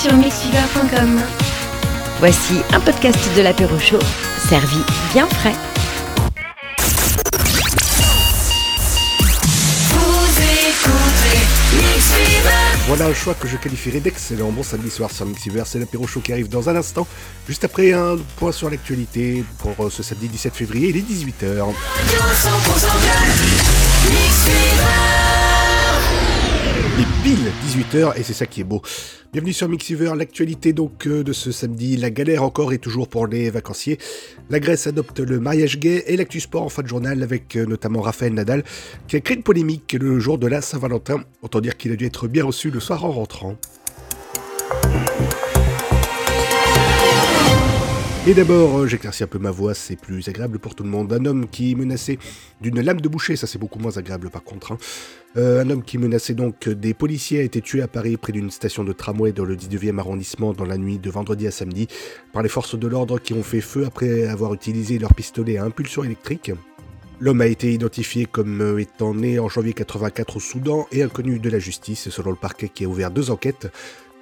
sur mixfever.com. Voici un podcast de l'apéro chaud, servi bien frais. Voilà un choix que je qualifierais d'excellent. Bon samedi soir sur Mixiver, c'est l'apéro chaud qui arrive dans un instant. Juste après un point sur l'actualité pour euh, ce samedi 17 février, il est 18h. Il est pile 18h et c'est ça qui est beau. Bienvenue sur Mixiver, l'actualité donc euh, de ce samedi, la galère encore et toujours pour les vacanciers. La Grèce adopte le mariage gay et l'actu sport en fin de journal avec euh, notamment Raphaël Nadal qui a créé une polémique le jour de la Saint-Valentin. Autant dire qu'il a dû être bien reçu le soir en rentrant. Et d'abord, euh, j'éclaircis un peu ma voix, c'est plus agréable pour tout le monde. Un homme qui menaçait d'une lame de boucher, ça c'est beaucoup moins agréable par contre. hein. Euh, un homme qui menaçait donc des policiers a été tué à Paris près d'une station de tramway dans le 19e arrondissement dans la nuit de vendredi à samedi par les forces de l'ordre qui ont fait feu après avoir utilisé leur pistolet à impulsion électrique. L'homme a été identifié comme euh, étant né en janvier 84 au Soudan et inconnu de la justice selon le parquet qui a ouvert deux enquêtes.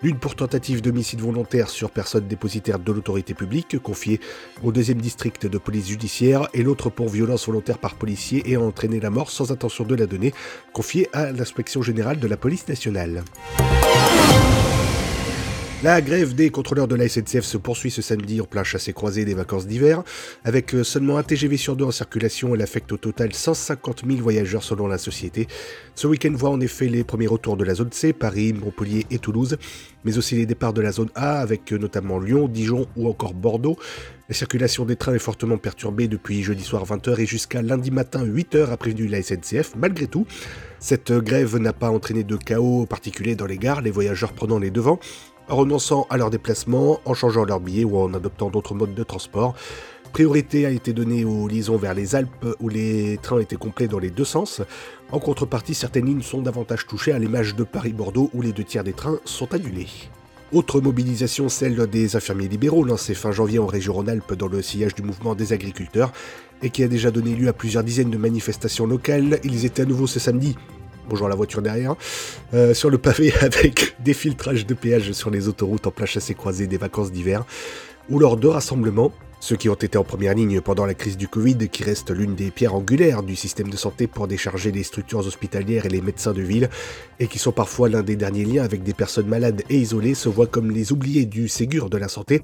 L'une pour tentative d'homicide volontaire sur personne dépositaire de l'autorité publique, confiée au deuxième district de police judiciaire, et l'autre pour violence volontaire par policier et entraîner la mort sans intention de la donner, confiée à l'inspection générale de la police nationale. La grève des contrôleurs de la SNCF se poursuit ce samedi en plein chassé-croisé des vacances d'hiver, avec euh, seulement un TGV sur deux en circulation. Elle affecte au total 150 000 voyageurs selon la société. Ce week-end voit en effet les premiers retours de la zone C, Paris, Montpellier et Toulouse, mais aussi les départs de la zone A, avec euh, notamment Lyon, Dijon ou encore Bordeaux. La circulation des trains est fortement perturbée depuis jeudi soir 20h et jusqu'à lundi matin 8h a prévenu la SNCF. Malgré tout, cette grève n'a pas entraîné de chaos particulier dans les gares, les voyageurs prenant les devants renonçant à leur déplacement, en changeant leur billet ou en adoptant d'autres modes de transport. Priorité a été donnée aux liaisons vers les Alpes où les trains étaient complets dans les deux sens. En contrepartie, certaines lignes sont davantage touchées à l'image de Paris-Bordeaux où les deux tiers des trains sont annulés. Autre mobilisation, celle des infirmiers libéraux, lancée fin janvier en région Rhône-Alpes dans le sillage du mouvement des agriculteurs, et qui a déjà donné lieu à plusieurs dizaines de manifestations locales. Ils étaient à nouveau ce samedi bonjour la voiture derrière, euh, sur le pavé avec des filtrages de péage sur les autoroutes en plein chassé croisé des vacances d'hiver, ou lors de rassemblements, ceux qui ont été en première ligne pendant la crise du Covid, qui reste l'une des pierres angulaires du système de santé pour décharger les structures hospitalières et les médecins de ville, et qui sont parfois l'un des derniers liens avec des personnes malades et isolées, se voient comme les oubliés du Ségur de la santé,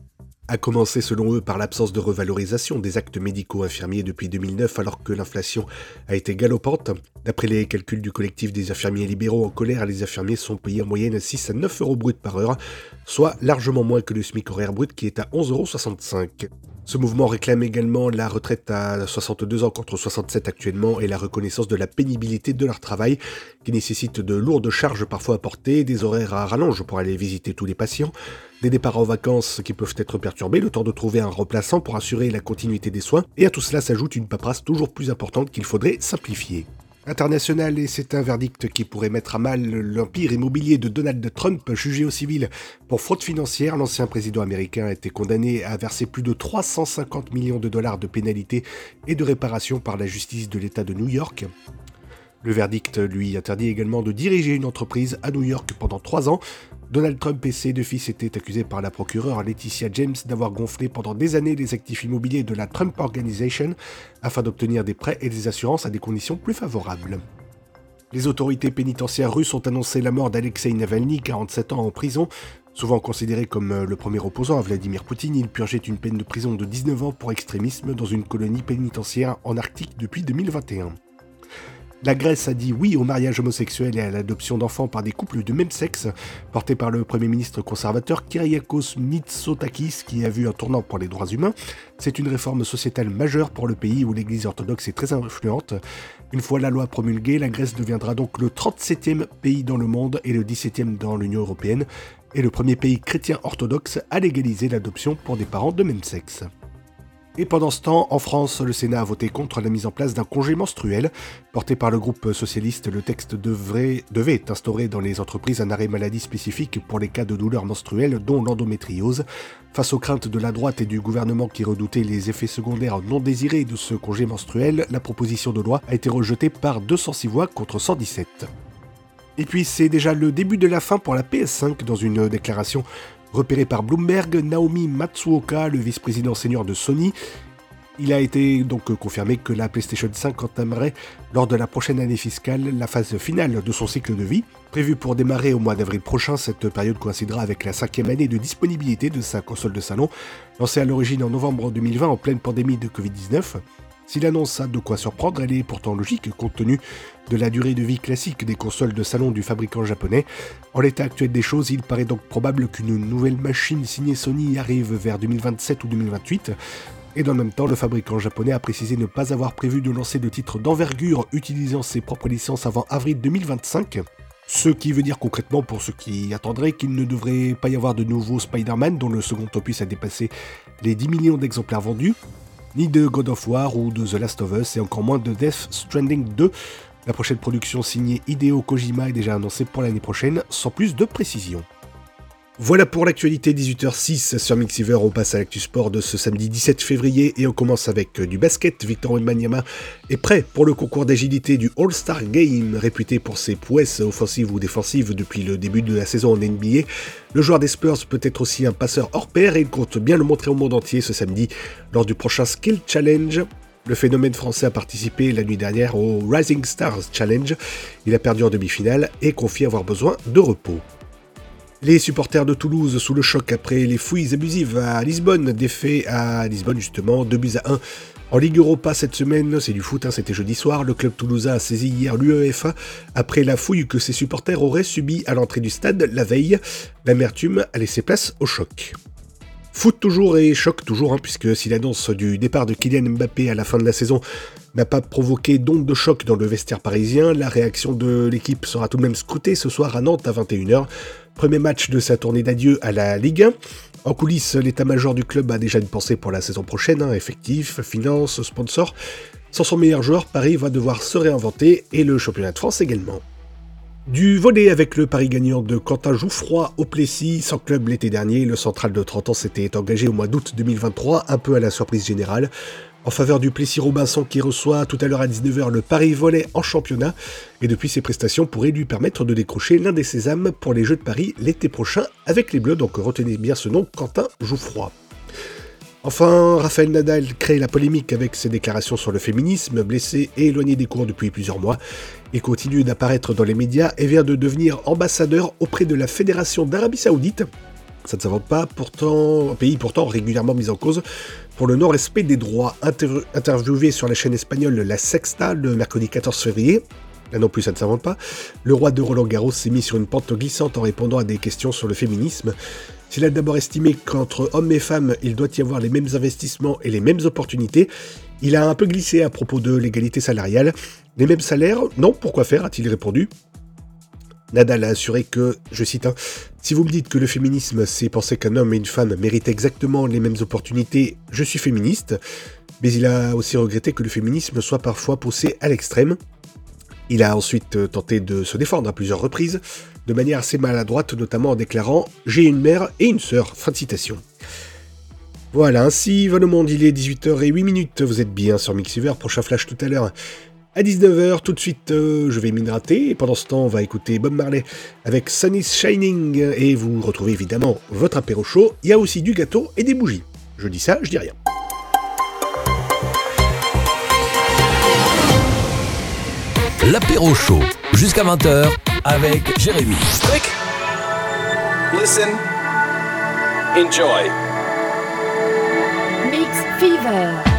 a commencé selon eux par l'absence de revalorisation des actes médicaux infirmiers depuis 2009 alors que l'inflation a été galopante. D'après les calculs du collectif des infirmiers libéraux en colère, les infirmiers sont payés en moyenne 6 à 9 euros brut par heure, soit largement moins que le SMIC horaire brut qui est à 11,65 euros. Ce mouvement réclame également la retraite à 62 ans contre 67 actuellement et la reconnaissance de la pénibilité de leur travail qui nécessite de lourdes charges parfois à porter, des horaires à rallonge pour aller visiter tous les patients, des départs en vacances qui peuvent être perturbés, le temps de trouver un remplaçant pour assurer la continuité des soins, et à tout cela s'ajoute une paperasse toujours plus importante qu'il faudrait simplifier. International et c'est un verdict qui pourrait mettre à mal l'empire immobilier de Donald Trump, jugé au civil pour fraude financière. L'ancien président américain a été condamné à verser plus de 350 millions de dollars de pénalités et de réparations par la justice de l'État de New York. Le verdict lui interdit également de diriger une entreprise à New York pendant trois ans. Donald Trump et ses deux fils étaient accusés par la procureure Laetitia James d'avoir gonflé pendant des années les actifs immobiliers de la Trump Organization afin d'obtenir des prêts et des assurances à des conditions plus favorables. Les autorités pénitentiaires russes ont annoncé la mort d'Alexei Navalny, 47 ans en prison. Souvent considéré comme le premier opposant à Vladimir Poutine, il purgeait une peine de prison de 19 ans pour extrémisme dans une colonie pénitentiaire en Arctique depuis 2021. La Grèce a dit oui au mariage homosexuel et à l'adoption d'enfants par des couples de même sexe, porté par le Premier ministre conservateur Kyriakos Mitsotakis, qui a vu un tournant pour les droits humains. C'est une réforme sociétale majeure pour le pays où l'Église orthodoxe est très influente. Une fois la loi promulguée, la Grèce deviendra donc le 37e pays dans le monde et le 17e dans l'Union européenne, et le premier pays chrétien orthodoxe à légaliser l'adoption pour des parents de même sexe. Et pendant ce temps, en France, le Sénat a voté contre la mise en place d'un congé menstruel. Porté par le groupe socialiste, le texte devrait, devait instaurer dans les entreprises un arrêt maladie spécifique pour les cas de douleurs menstruelles, dont l'endométriose. Face aux craintes de la droite et du gouvernement qui redoutaient les effets secondaires non désirés de ce congé menstruel, la proposition de loi a été rejetée par 206 voix contre 117. Et puis c'est déjà le début de la fin pour la PS5 dans une déclaration Repéré par Bloomberg, Naomi Matsuoka, le vice-président senior de Sony, il a été donc confirmé que la PlayStation 5 entamerait lors de la prochaine année fiscale la phase finale de son cycle de vie. Prévue pour démarrer au mois d'avril prochain, cette période coïncidera avec la cinquième année de disponibilité de sa console de salon, lancée à l'origine en novembre 2020 en pleine pandémie de Covid-19. Si l'annonce a de quoi surprendre, elle est pourtant logique compte tenu de la durée de vie classique des consoles de salon du fabricant japonais. En l'état actuel des choses, il paraît donc probable qu'une nouvelle machine signée Sony arrive vers 2027 ou 2028. Et dans le même temps, le fabricant japonais a précisé ne pas avoir prévu de lancer de titres d'envergure utilisant ses propres licences avant avril 2025. Ce qui veut dire concrètement, pour ceux qui attendraient, qu'il ne devrait pas y avoir de nouveau Spider-Man, dont le second opus a dépassé les 10 millions d'exemplaires vendus, ni de God of War ou de The Last of Us, et encore moins de Death Stranding 2. La prochaine production signée Hideo Kojima est déjà annoncée pour l'année prochaine, sans plus de précision. Voilà pour l'actualité 18h06 sur Mixiver. On passe à l'actu sport de ce samedi 17 février et on commence avec euh, du basket. Victor Wembanyama est prêt pour le concours d'agilité du All-Star Game, réputé pour ses prouesses offensives ou défensives depuis le début de la saison en NBA. Le joueur des Spurs peut être aussi un passeur hors pair et il compte bien le montrer au monde entier ce samedi lors du prochain Skill Challenge. Le phénomène français a participé la nuit dernière au Rising Stars Challenge. Il a perdu en demi-finale et confie avoir besoin de repos. Les supporters de Toulouse sous le choc après les fouilles abusives à Lisbonne, défait à Lisbonne justement, 2 buts à 1. En Ligue Europa cette semaine, c'est du foot, hein, c'était jeudi soir, le club toulousain a saisi hier l'UEFA après la fouille que ses supporters auraient subie à l'entrée du stade la veille. L'amertume a laissé place au choc. Foot toujours et choc toujours, hein, puisque si l'annonce du départ de Kylian Mbappé à la fin de la saison n'a pas provoqué d'onde de choc dans le vestiaire parisien, la réaction de l'équipe sera tout de même scrutée ce soir à Nantes à 21h. Premier match de sa tournée d'adieu à la Ligue 1. En coulisses, l'état-major du club a déjà une pensée pour la saison prochaine, hein, effectif, finance, sponsor. Sans son meilleur joueur, Paris va devoir se réinventer et le championnat de France également. Du volet avec le pari gagnant de Quentin Jouffroy au Plessis, sans club l'été dernier, le central de 30 ans s'était engagé au mois d'août 2023, un peu à la surprise générale en faveur du Plessis-Robinson qui reçoit tout à l'heure à 19h le Paris Volet en championnat. Et depuis ses prestations pourraient lui permettre de décrocher l'un des sésames pour les Jeux de Paris l'été prochain avec les Bleus. Donc retenez bien ce nom, Quentin Jouffroy. Enfin, Raphaël Nadal crée la polémique avec ses déclarations sur le féminisme, blessé et éloigné des cours depuis plusieurs mois. Il continue d'apparaître dans les médias et vient de devenir ambassadeur auprès de la Fédération d'Arabie Saoudite. Ça ne s'invente pas, pourtant, un pays pourtant régulièrement mis en cause pour le non-respect des droits. interviewé sur la chaîne espagnole La Sexta le mercredi 14 février, là non plus ça ne s'invente pas, le roi de Roland Garros s'est mis sur une pente glissante en répondant à des questions sur le féminisme. S'il a d'abord estimé qu'entre hommes et femmes, il doit y avoir les mêmes investissements et les mêmes opportunités, il a un peu glissé à propos de l'égalité salariale. Les mêmes salaires Non, pourquoi faire a-t-il répondu. Nadal a assuré que, je cite, hein, Si vous me dites que le féminisme, c'est penser qu'un homme et une femme méritent exactement les mêmes opportunités, je suis féministe. Mais il a aussi regretté que le féminisme soit parfois poussé à l'extrême. Il a ensuite tenté de se défendre à plusieurs reprises, de manière assez maladroite, notamment en déclarant J'ai une mère et une sœur. Fin de citation. Voilà, ainsi va le monde, il est 18h08, vous êtes bien sur Mixiver, prochain flash tout à l'heure à 19h. Tout de suite, euh, je vais m'hydrater. Et pendant ce temps, on va écouter Bob Marley avec Sun is Shining. Et vous retrouvez évidemment votre apéro chaud. Il y a aussi du gâteau et des bougies. Je dis ça, je dis rien. L'apéro chaud, jusqu'à 20h, avec Jérémy. Quick! Listen. Enjoy. Mix Fever.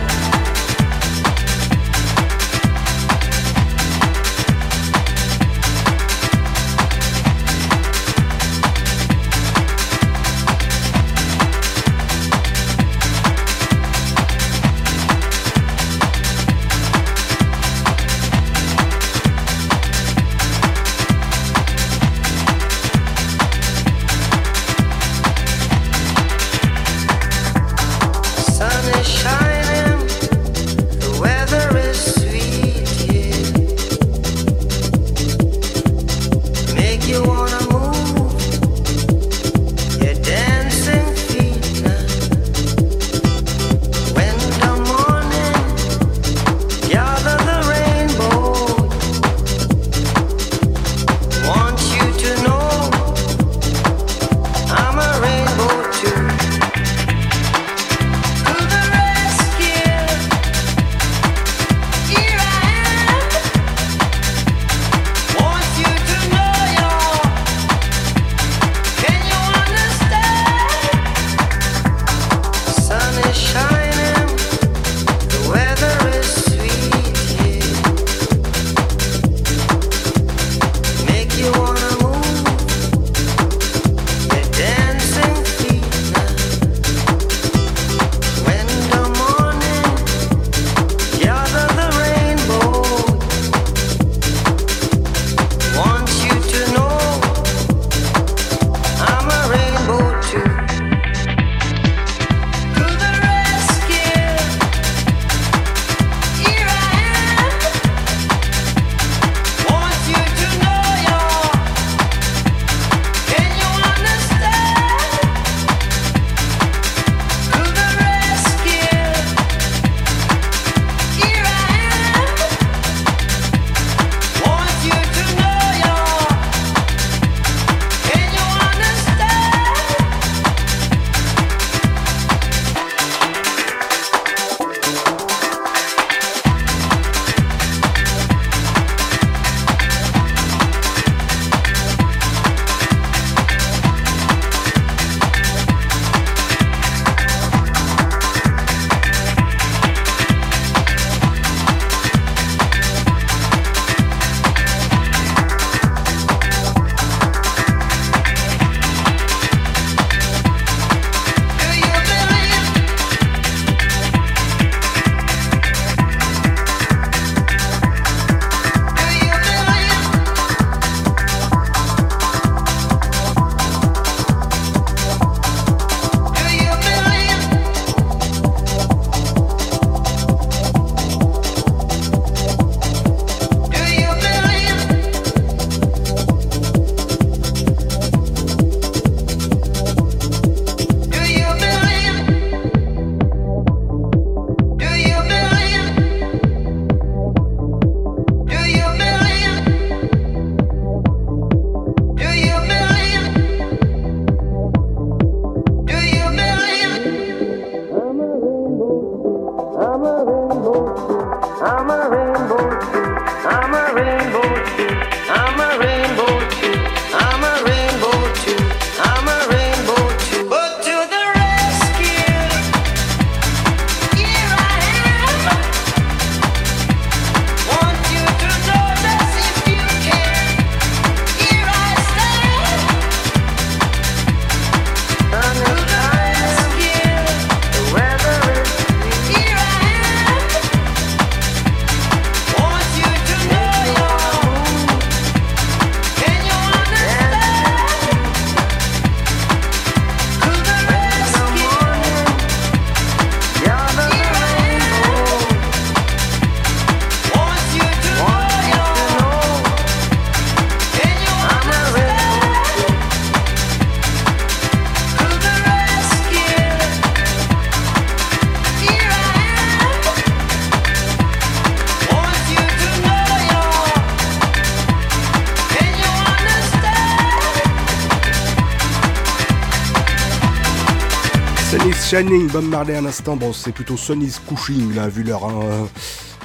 Shining, Bob Marley un instant. Bon, c'est plutôt Sunny's Couching, là, vu l'heure. Hein.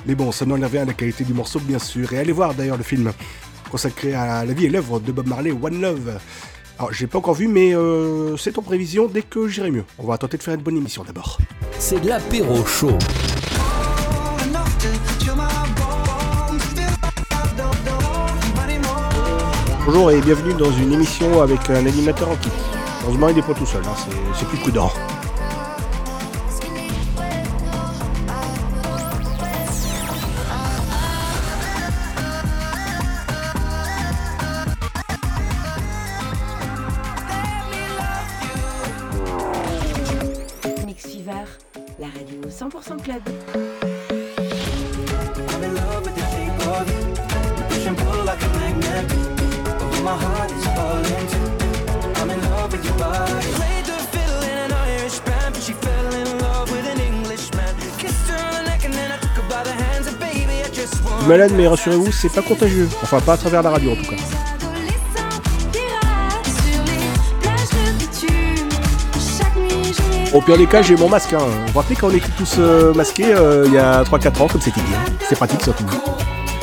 Mais bon, ça n'enlève rien à la qualité du morceau, bien sûr. Et allez voir d'ailleurs le film consacré à la vie et l'œuvre de Bob Marley, One Love. Alors, j'ai pas encore vu, mais euh, c'est en prévision dès que j'irai mieux. On va tenter de faire une bonne émission d'abord. C'est de l'apéro chaud. Bonjour et bienvenue dans une émission avec un animateur en kit. Heureusement, il n'est pas tout seul, hein, c'est plus prudent. Malade, mais rassurez-vous, c'est pas contagieux. Enfin, pas à travers la radio en tout cas. Au pire des cas, j'ai mon masque. Hein. Vous vous rappelez quand on était tous euh, masqués euh, il y a 3-4 ans, comme c'était bien. C'est pratique surtout.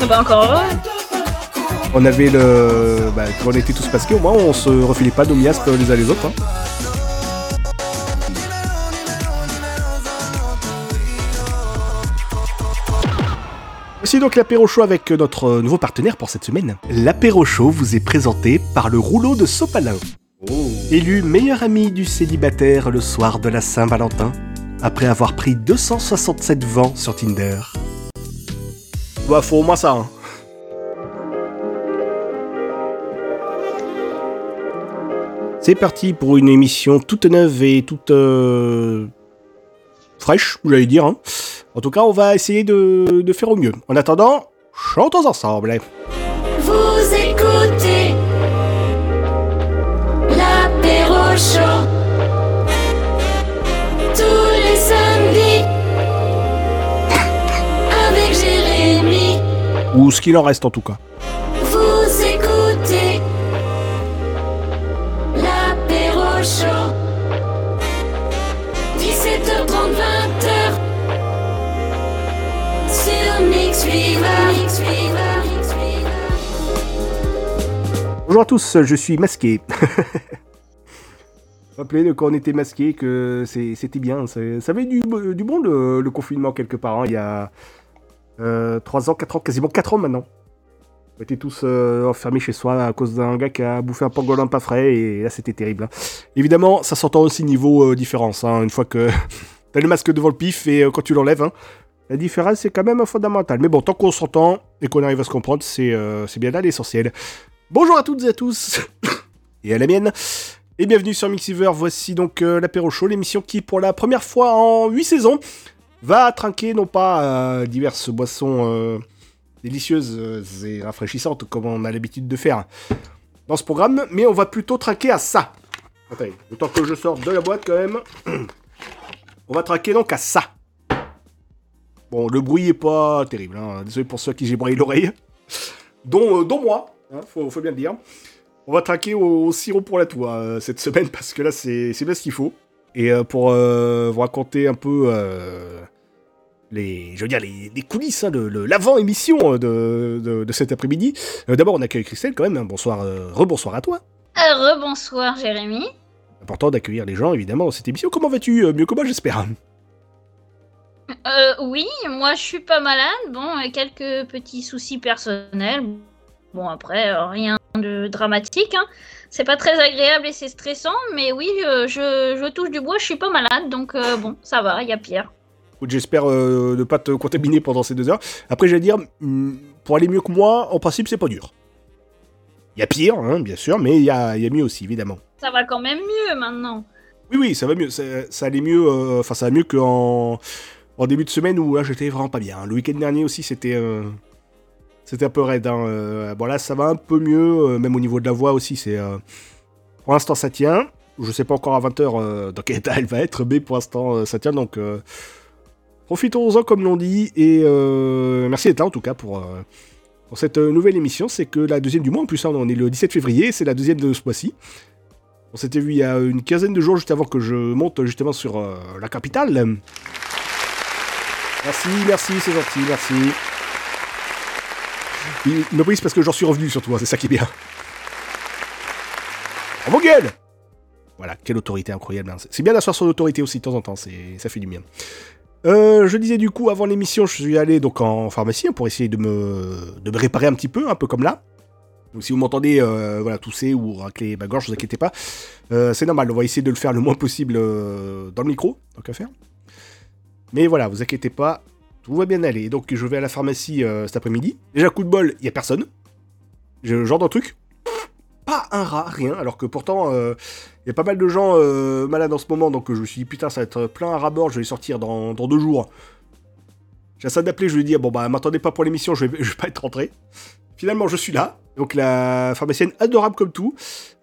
Ah bah encore heureux. On avait le. Bah, quand on était tous masqués, au moins on se refilait pas nos miasmes les uns les autres. hein. Voici donc l'apéro show avec notre nouveau partenaire pour cette semaine. L'apéro show vous est présenté par le rouleau de Sopalin. Élu meilleur ami du célibataire le soir de la Saint-Valentin, après avoir pris 267 vents sur Tinder. Bah faut au moins ça. hein. C'est parti pour une émission toute neuve et toute euh, fraîche, j'allais dire. hein. En tout cas, on va essayer de, de faire au mieux. En attendant, chantons ensemble. Vous écoutez l'apéro chaud tous les samedis avec Jérémy. Ou ce qu'il en reste en tout cas. Bonjour à tous, je suis masqué. Rappelez quand on était masqué que c'était bien. Ça, avait du, bon le, confinement quelque part. hein, il y a 3 ans, 4 ans, quasiment 4 ans maintenant. On était tous euh, enfermés chez soi à cause d'un gars qui a bouffé un pangolin pas frais et là c'était terrible. hein. Évidemment, ça s'entend aussi niveau euh, différence. hein, une fois que t'as le masque devant le pif et euh, quand tu l'enlèves, la différence c'est quand même fondamentale. Mais bon, tant qu'on s'entend et qu'on arrive à se comprendre, euh, c'est bien là l'essentiel. Bonjour à toutes et à tous, et à la mienne, et bienvenue sur Mixiver. Voici donc euh, show, l'émission qui, pour la première fois en 8 saisons, va trinquer non pas euh, diverses boissons euh, délicieuses et rafraîchissantes comme on a l'habitude de faire dans ce programme, mais on va plutôt trinquer à ça. Attendez, le temps que je sorte de la boîte quand même, on va trinquer donc à ça. Bon, le bruit est pas terrible, hein. désolé pour ceux qui j'ai l'oreille, dont, euh, dont moi, hein, faut, faut bien le dire. On va traquer au, au sirop pour la toux euh, cette semaine parce que là c'est bien ce qu'il faut. Et euh, pour euh, vous raconter un peu les, je veux dire les, les coulisses, hein, le- l'avant-émission euh, de, de, de cet après-midi. D'abord on accueille Christelle quand même. hein. Bonsoir, rebonsoir à toi. Rebonsoir Jérémy. Important d'accueillir les gens évidemment dans cette émission. Comment vas-tu Mieux que moi j'espère? Euh, oui, moi je suis pas malade. Bon, quelques petits soucis personnels. Bon, après, euh, rien de dramatique. Hein. C'est pas très agréable et c'est stressant, mais oui, euh, je, je touche du bois, je suis pas malade, donc euh, bon, ça va, il y a pire. J'espère euh, ne pas te contaminer pendant ces deux heures. Après, j'allais dire, hum, pour aller mieux que moi, en principe, c'est pas dur. Il y a pire, hein, bien sûr, mais il y a, y a mieux aussi, évidemment. Ça va quand même mieux maintenant. Oui, oui, ça va mieux. Ça, ça allait mieux, euh, enfin, ça va mieux qu'en en début de semaine où là, j'étais vraiment pas bien. Le week-end dernier aussi, c'était euh, c'était un peu raide. Hein. Euh, bon, là, ça va un peu mieux, euh, même au niveau de la voix aussi. C'est euh, Pour l'instant, ça tient. Je sais pas encore à 20h dans quel état elle va être, mais pour l'instant, ça tient. Donc, profitons-en comme l'on dit. Et merci d'être là, en tout cas, pour, cette nouvelle émission. C'est que la deuxième du mois, en plus, hein, on est le 17 février, c'est la deuxième de ce mois-ci. On s'était vu il y a une quinzaine de jours, juste avant que je monte justement sur la capitale. Merci, merci, c'est gentil, merci. Il me brise parce que j'en suis revenu surtout, c'est ça qui est bien. Bravo gueule Voilà, quelle autorité incroyable. hein. C'est- bien d'asseoir son autorité aussi de temps en temps, ça fait du bien. Euh, je disais du coup, avant l'émission, je suis allé donc en pharmacie hein, pour essayer de me, réparer un petit peu, un peu comme là. Donc si vous m'entendez euh, voilà, tousser ou racler ma gorge, ne vous inquiétez pas. Euh, c'est normal, on va essayer de le faire le moins possible dans le micro, tant qu'à faire. Mais voilà, vous inquiétez pas, tout va bien aller. Donc je vais à la pharmacie euh, cet après-midi. Déjà, coup de bol, il y a personne. J'ai genre de truc. Pas un rat, rien. Alors que pourtant, euh, il y a pas mal de gens euh, malades en ce moment. Donc je me suis dit, putain, ça va être plein à ras-bord, je vais sortir dans, dans deux jours. J'ai ça d'appeler, je lui ai dit, bon bah, m'attendez pas pour l'émission, je vais, vais pas être rentré. Finalement, je suis là. Donc la pharmacienne adorable comme tout.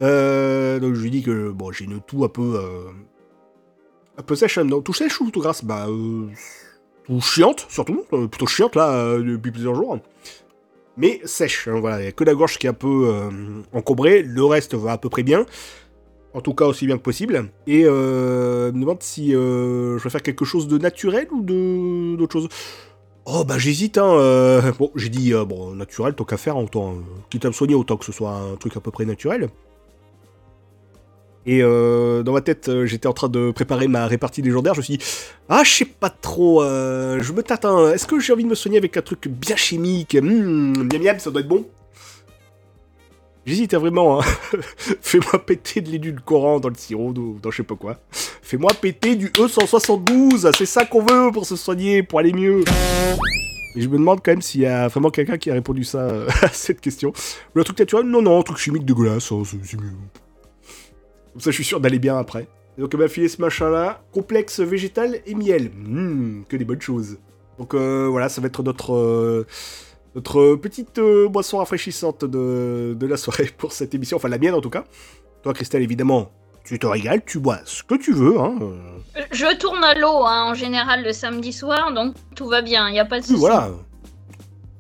Euh, donc je lui dis que bon, j'ai une toux un peu euh, un peu sèche. Non, tout sèche ou tout grasse Bah tout chiante surtout, euh, plutôt chiante là euh, depuis plusieurs jours. Mais sèche. hein, voilà, il y a que la gorge qui est un peu euh, encombrée. Le reste va à peu près bien. En tout cas aussi bien que possible. Et euh, me demande si je vais faire quelque chose de naturel ou de d'autre chose. Oh bah j'hésite hein. Bon j'ai dit bon naturel tant qu'à faire autant quitte à me soigner autant que ce soit un truc à peu près naturel. Et euh, dans ma tête euh, j'étais en train de préparer ma répartie légendaire. Je me suis dit ah je sais pas trop. euh, je me tâte. hein, Est-ce que j'ai envie de me soigner avec un truc bien chimique? Hmm, Miam miam ça doit être bon. J'hésite hein, vraiment. hein. Fais-moi péter de l'édulcorant dans le sirop, ou dans je sais pas quoi. Fais-moi péter du E172, c'est ça qu'on veut pour se soigner, pour aller mieux. Et je me demande quand même s'il y a vraiment quelqu'un qui a répondu ça à cette question. Le truc naturel, non, non, truc chimique dégueulasse, c'est c'est mieux. Comme ça, je suis sûr d'aller bien après. Et donc, elle m'a filé ce machin-là, complexe végétal et miel. Hmm, que des bonnes choses. Donc euh, voilà, ça va être notre, euh, notre petite euh, boisson rafraîchissante de, de la soirée pour cette émission, enfin la mienne en tout cas. Toi, Christelle, évidemment, tu te régales, tu bois ce que tu veux. Hein. Je tourne à l'eau hein, en général le samedi soir, donc tout va bien, il n'y a pas de souci. voilà.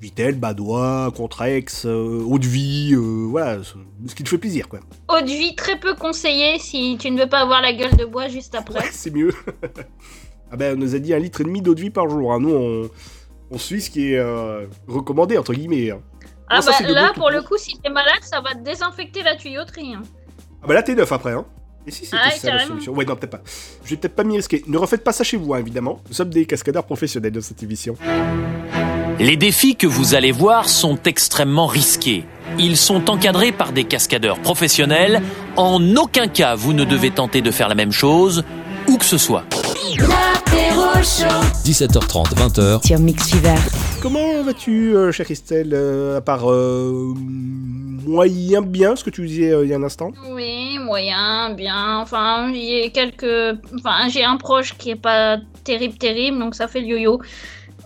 Vitel, Badois, Contrex, euh, Eau de Vie, euh, voilà, ce qui te fait plaisir, quoi. Eau de vie très peu conseillée si tu ne veux pas avoir la gueule de bois juste après. Ouais, c'est mieux. ah ben, on nous a dit un litre et demi d'eau de vie par jour. hein. Nous, on, on suit ce qui est euh, recommandé, entre guillemets. hein. Ah bah là pour le coup si t'es malade ça va te désinfecter la tuyauterie. hein. Ah bah là, t'es neuf après, hein. Et si c'était Ah, ça la solution Ouais, non, peut-être pas. Je vais peut-être pas m'y risquer. Ne refaites pas ça chez vous, hein, évidemment. Nous sommes des cascadeurs professionnels de cette émission. Les défis que vous allez voir sont extrêmement risqués. Ils sont encadrés par des cascadeurs professionnels. En aucun cas, vous ne devez tenter de faire la même chose, où que ce soit. L'apéro chaud. 17h30, 20h, Sur Mix Fever. Comment vas-tu, euh, chère Christelle, euh, à part euh, moyen bien, ce que tu disais euh, il y a un instant Oui, moyen, bien. Enfin, j'ai quelques. Enfin, j'ai un proche qui est pas terrible, terrible, donc ça fait le yo-yo.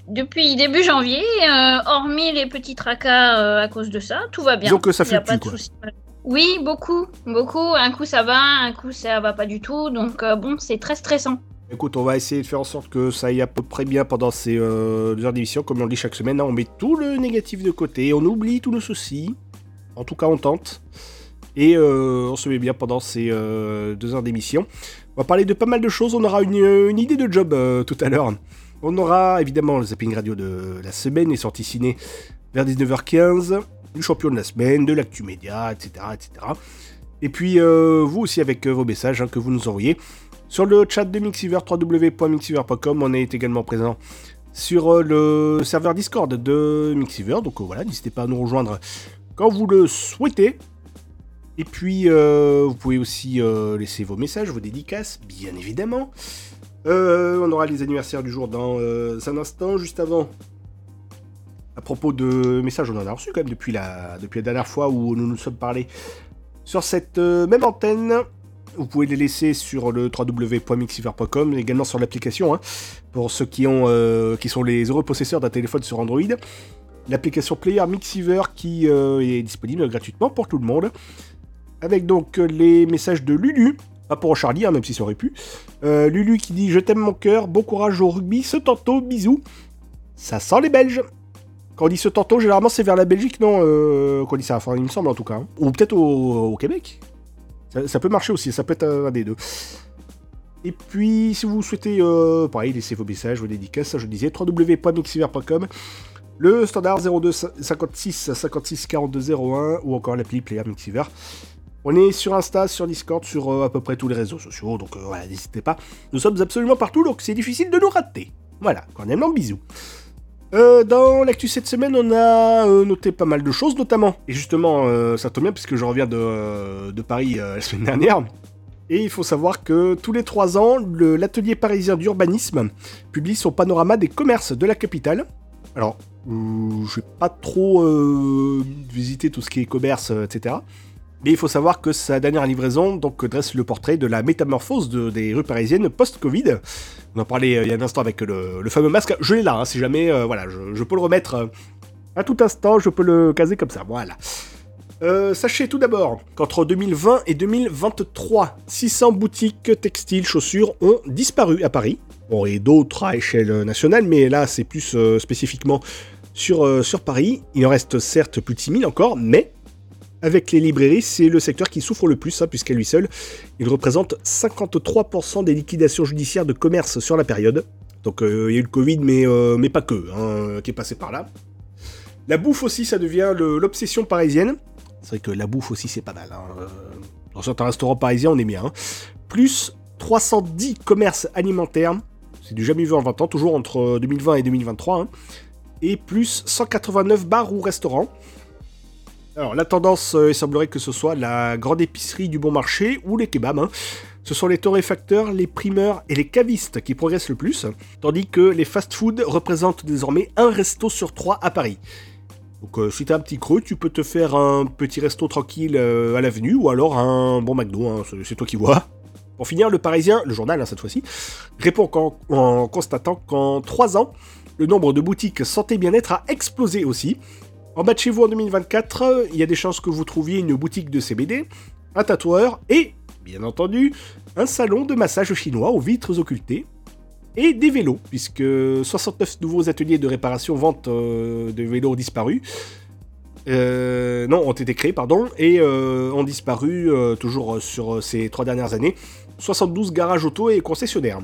Depuis début janvier, euh, hormis les petits tracas euh, à cause de ça, tout va bien. Disons que ça fluctue, pas de quoi. souci. Oui, beaucoup, beaucoup. Un coup ça va, un coup ça va pas du tout. Donc euh, bon, c'est très stressant. Écoute, on va essayer de faire en sorte que ça aille à peu près bien pendant ces euh, deux heures d'émission, comme on le dit chaque semaine. hein. on met tout le négatif de côté, on oublie tous nos soucis. En tout cas, on tente. Et euh, on se met bien pendant ces euh, deux heures d'émission. On va parler de pas mal de choses. On aura une, une idée de job euh, tout à l'heure. On aura évidemment le zapping radio de la semaine, les sorties ciné vers 19h15, du champion de la semaine, de l'actu média, etc. etc. Et puis euh, vous aussi avec euh, vos messages hein, que vous nous envoyez. Sur le chat de Mixiver, www.mixiver.com, on est également présent sur euh, le serveur Discord de Mixiver. Donc voilà, n'hésitez pas à nous rejoindre quand vous le souhaitez. Et puis, vous pouvez aussi laisser vos messages, vos dédicaces, bien évidemment. Euh, on aura les anniversaires du jour dans euh, un instant, juste avant. À propos de messages, on en a reçu quand même depuis la, dernière fois où nous nous sommes parlé sur cette euh, même antenne. Vous pouvez les laisser sur le www.mixiver.com, également sur l'application, hein, pour ceux qui, ont, qui sont les heureux possesseurs d'un téléphone sur Android. L'application Player Mixiver qui est disponible gratuitement pour tout le monde. Avec donc les messages de Lulu, pas pour Charlie, hein, même si ça aurait pu. Euh, Lulu qui dit Je t'aime mon cœur, bon courage au rugby, ce tantôt, bisous. Ça sent les Belges. Quand on dit ce tantôt, généralement c'est vers la Belgique, non euh, Qu'on dit ça, enfin il me semble en tout cas. hein. Ou peut-être au, Québec. Ça, peut marcher aussi, ça peut être un, des deux. Et puis, si vous souhaitez, euh, pareil, laisser vos messages, vos dédicaces, je disais, www.mixiver.com, le standard 02 56 56 42 01 ou encore l'appli Player Mixiver. On est sur Insta, sur Discord, sur euh, à peu près tous les réseaux sociaux, donc euh, voilà, n'hésitez pas. Nous sommes absolument partout, donc c'est difficile de nous rater. Voilà, quand bisous. Euh, dans l'actu cette semaine, on a noté pas mal de choses, notamment, et justement, ça tombe bien puisque je reviens de, Paris la semaine dernière. Et il faut savoir que tous les trois ans, l'atelier parisien d'urbanisme publie son panorama des commerces de la capitale. Alors, je vais pas trop visiter tout ce qui est commerce, etc. Mais il faut savoir que sa dernière livraison donc, dresse le portrait de la métamorphose de- des rues parisiennes post-Covid. On en parlait euh, il y a un instant avec le, fameux masque. Je l'ai là, hein, si jamais, euh, voilà, je, peux le remettre euh, à tout instant, je peux le caser comme ça, voilà. Sachez tout d'abord qu'entre 2020 et 2023, 600 boutiques textiles, chaussures ont disparu à Paris. Bon, et d'autres à échelle nationale, mais là c'est plus spécifiquement sur, sur Paris. Il en reste certes plus de 6000 encore, mais avec les librairies, c'est le secteur qui souffre le plus, hein, puisqu'à lui seul, il représente 53% des liquidations judiciaires de commerce sur la période. Donc euh, il y a eu le Covid, mais, euh, mais pas que, hein, qui est passé par là. La bouffe aussi, ça devient l'obsession parisienne. C'est vrai que la bouffe aussi, c'est pas mal. hein. Euh, Dans certains restaurants parisiens, on est bien. hein. Plus 310 commerces alimentaires. C'est du jamais vu en 20 ans, toujours entre 2020 et 2023. hein. Et plus 189 bars ou restaurants. Alors, la tendance, euh, il semblerait que ce soit la grande épicerie du bon marché ou les kebabs. hein. Ce sont les torréfacteurs, les primeurs et les cavistes qui progressent le plus, tandis que les fast-food représentent désormais un resto sur trois à Paris. Donc euh, si t'as un petit creux, tu peux te faire un petit resto tranquille euh, à l'avenue ou alors un bon McDo, hein, c'est- toi qui vois. Pour finir, le Parisien, le journal hein, cette fois-ci, répond en constatant qu'en 3 ans, le nombre de boutiques santé bien-être a explosé aussi. En bas de chez vous en 2024, euh, il y a des chances que vous trouviez une boutique de CBD, un tatoueur et, bien entendu, un salon de massage chinois aux vitres occultées et des vélos, puisque 69 nouveaux ateliers de réparation vente euh, de vélos disparus. euh, non, ont été créés, pardon, et euh, ont disparu toujours sur ces trois dernières années. 72 garages auto et concessionnaires.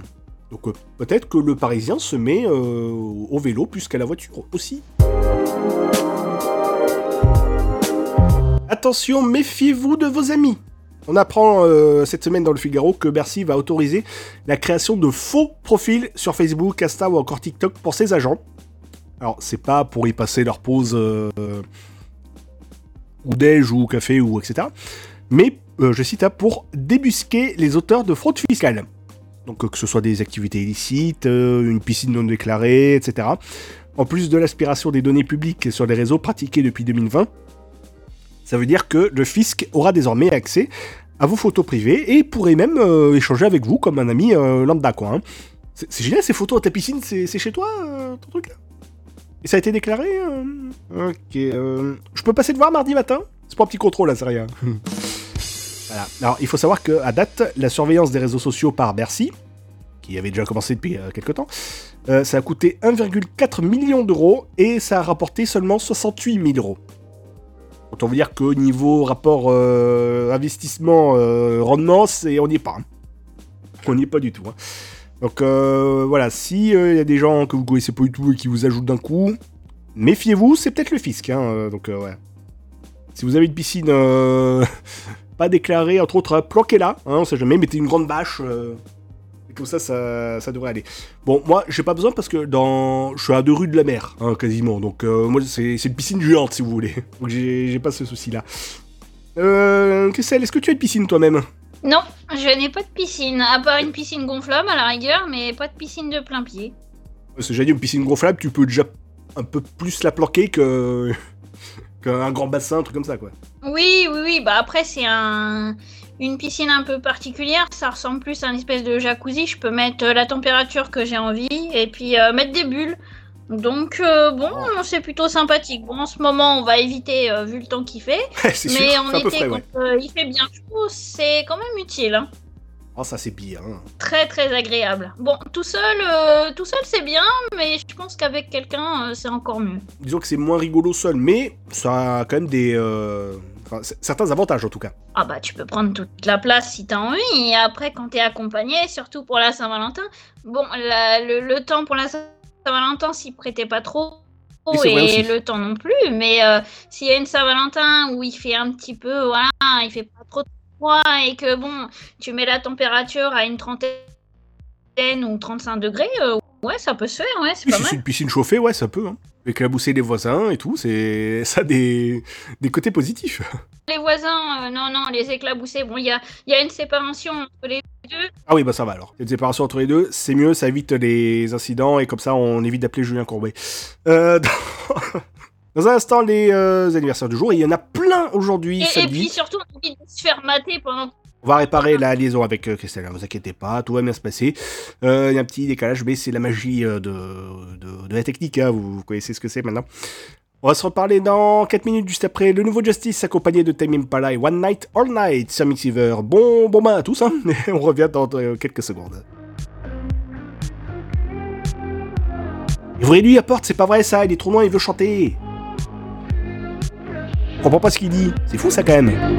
Donc peut-être que le Parisien se met au vélo plus la voiture aussi. Attention, méfiez-vous de vos amis. On apprend euh, cette semaine dans le Figaro que Bercy va autoriser la création de faux profils sur Facebook, Insta ou encore TikTok pour ses agents. Alors, c'est pas pour y passer leur pause euh, ou déj ou café ou etc. Mais, euh, je cite, hein, pour débusquer les auteurs de fraude fiscale. Donc, euh, que ce soit des activités illicites, euh, une piscine non déclarée, etc. En plus de l'aspiration des données publiques sur les réseaux pratiquées depuis 2020, ça veut dire que le fisc aura désormais accès à vos photos privées et pourrait même euh, échanger avec vous comme un ami euh, lambda quoi. hein. C'est génial ces photos à ta piscine, c'est chez toi euh, ton truc là? Et ça a été déclaré euh? Ok. euh, Je peux passer te voir mardi matin? C'est pas un petit contrôle là, c'est rien. voilà. Alors il faut savoir que à date, la surveillance des réseaux sociaux par Bercy, qui avait déjà commencé depuis quelques temps, ça a coûté 1,4 million d'euros et ça a rapporté seulement 68 000 euros. Autant vous dire qu'au niveau rapport euh, investissement-rendement, c'est on n'y est pas. hein. On n'y est pas du tout. hein. Donc euh, voilà, si il y a des gens que vous connaissez pas du tout et qui vous ajoutent d'un coup, méfiez-vous, c'est peut-être le fisc. hein, euh, donc euh, ouais. Si vous avez une piscine euh, pas déclarée, entre autres, euh, planquez-la. Hein, on sait jamais, mettez une grande bâche. Comme ça, ça, ça devrait aller. Bon, moi, j'ai pas besoin parce que dans, je suis à deux rues de la mer, hein, quasiment. Donc, euh, moi, c'est c'est une piscine géante, si vous voulez. Donc, j'ai pas ce souci-là. Euh, Christelle, est-ce que tu as une piscine toi-même? Non, je n'ai pas de piscine, à part une piscine gonflable à la rigueur, mais pas de piscine de plein pied. Que j'ai dit, une piscine gonflable, tu peux déjà un peu plus la planquer que qu'un grand bassin, un truc comme ça, quoi. Oui, oui, oui, bah après c'est un... une piscine un peu particulière, ça ressemble plus à une espèce de jacuzzi, je peux mettre euh, la température que j'ai envie et puis euh, mettre des bulles. Donc euh, bon, c'est plutôt sympathique. Bon, en ce moment, on va éviter euh, vu le temps qu'il fait, sûr, mais en été, frais, quand ouais. il fait bien chaud, c'est quand même utile. hein. Ah, ça, c'est pire. hein. Très très agréable. Bon, tout seul, euh, tout seul c'est bien, mais je pense qu'avec quelqu'un, euh, c'est encore mieux. Disons que c'est moins rigolo seul, mais ça a quand même des, euh, Enfin, certains avantages en tout cas. Ah bah tu peux prendre toute la place si t'as envie. Et après, quand t'es accompagné, surtout pour la Saint-Valentin, bon, la- le, le temps pour la Saint-Valentin s'y prêtait pas trop. Oui, et le temps non plus, mais euh, s'il y a une Saint-Valentin où il fait un petit peu, voilà, il fait pas trop froid et que bon, tu mets la température à une trentaine ou 35 degrés, euh, ouais, ça peut se faire, ouais, c'est Oui, pas si mal. une piscine chauffée, ouais, ça peut. Hein. Éclabousser les voisins et tout, c'est ça a des, des côtés positifs. Les voisins, euh, non, non, les éclaboussés, bon, il y a, il y a une séparation entre les deux. Ah oui, bah ça va alors. Une séparation entre les deux, c'est mieux, ça évite les incidents et comme ça on évite d'appeler Julien Courbet. Euh, dans... dans un instant, les euh, anniversaires du jour, il y en a plein aujourd'hui, Et, et puis surtout, on a envie de se faire mater pendant On va réparer la liaison avec euh, Christelle, ne vous inquiétez pas, tout va bien se passer. Euh, Il y a un petit décalage, mais c'est la magie euh, de, la technique, hein, vous, vous connaissez ce que c'est maintenant. On va se reparler dans 4 minutes juste après le nouveau Justice accompagné de Time Impala et One Night All Night sur Mixiver. Bon, bon bah à tous, hein, et on revient dans quelques secondes. Ouvrez-lui la porte, c'est pas vrai ça, il est trop loin, il veut chanter. Je comprends pas ce qu'il dit, c'est fou ça quand même.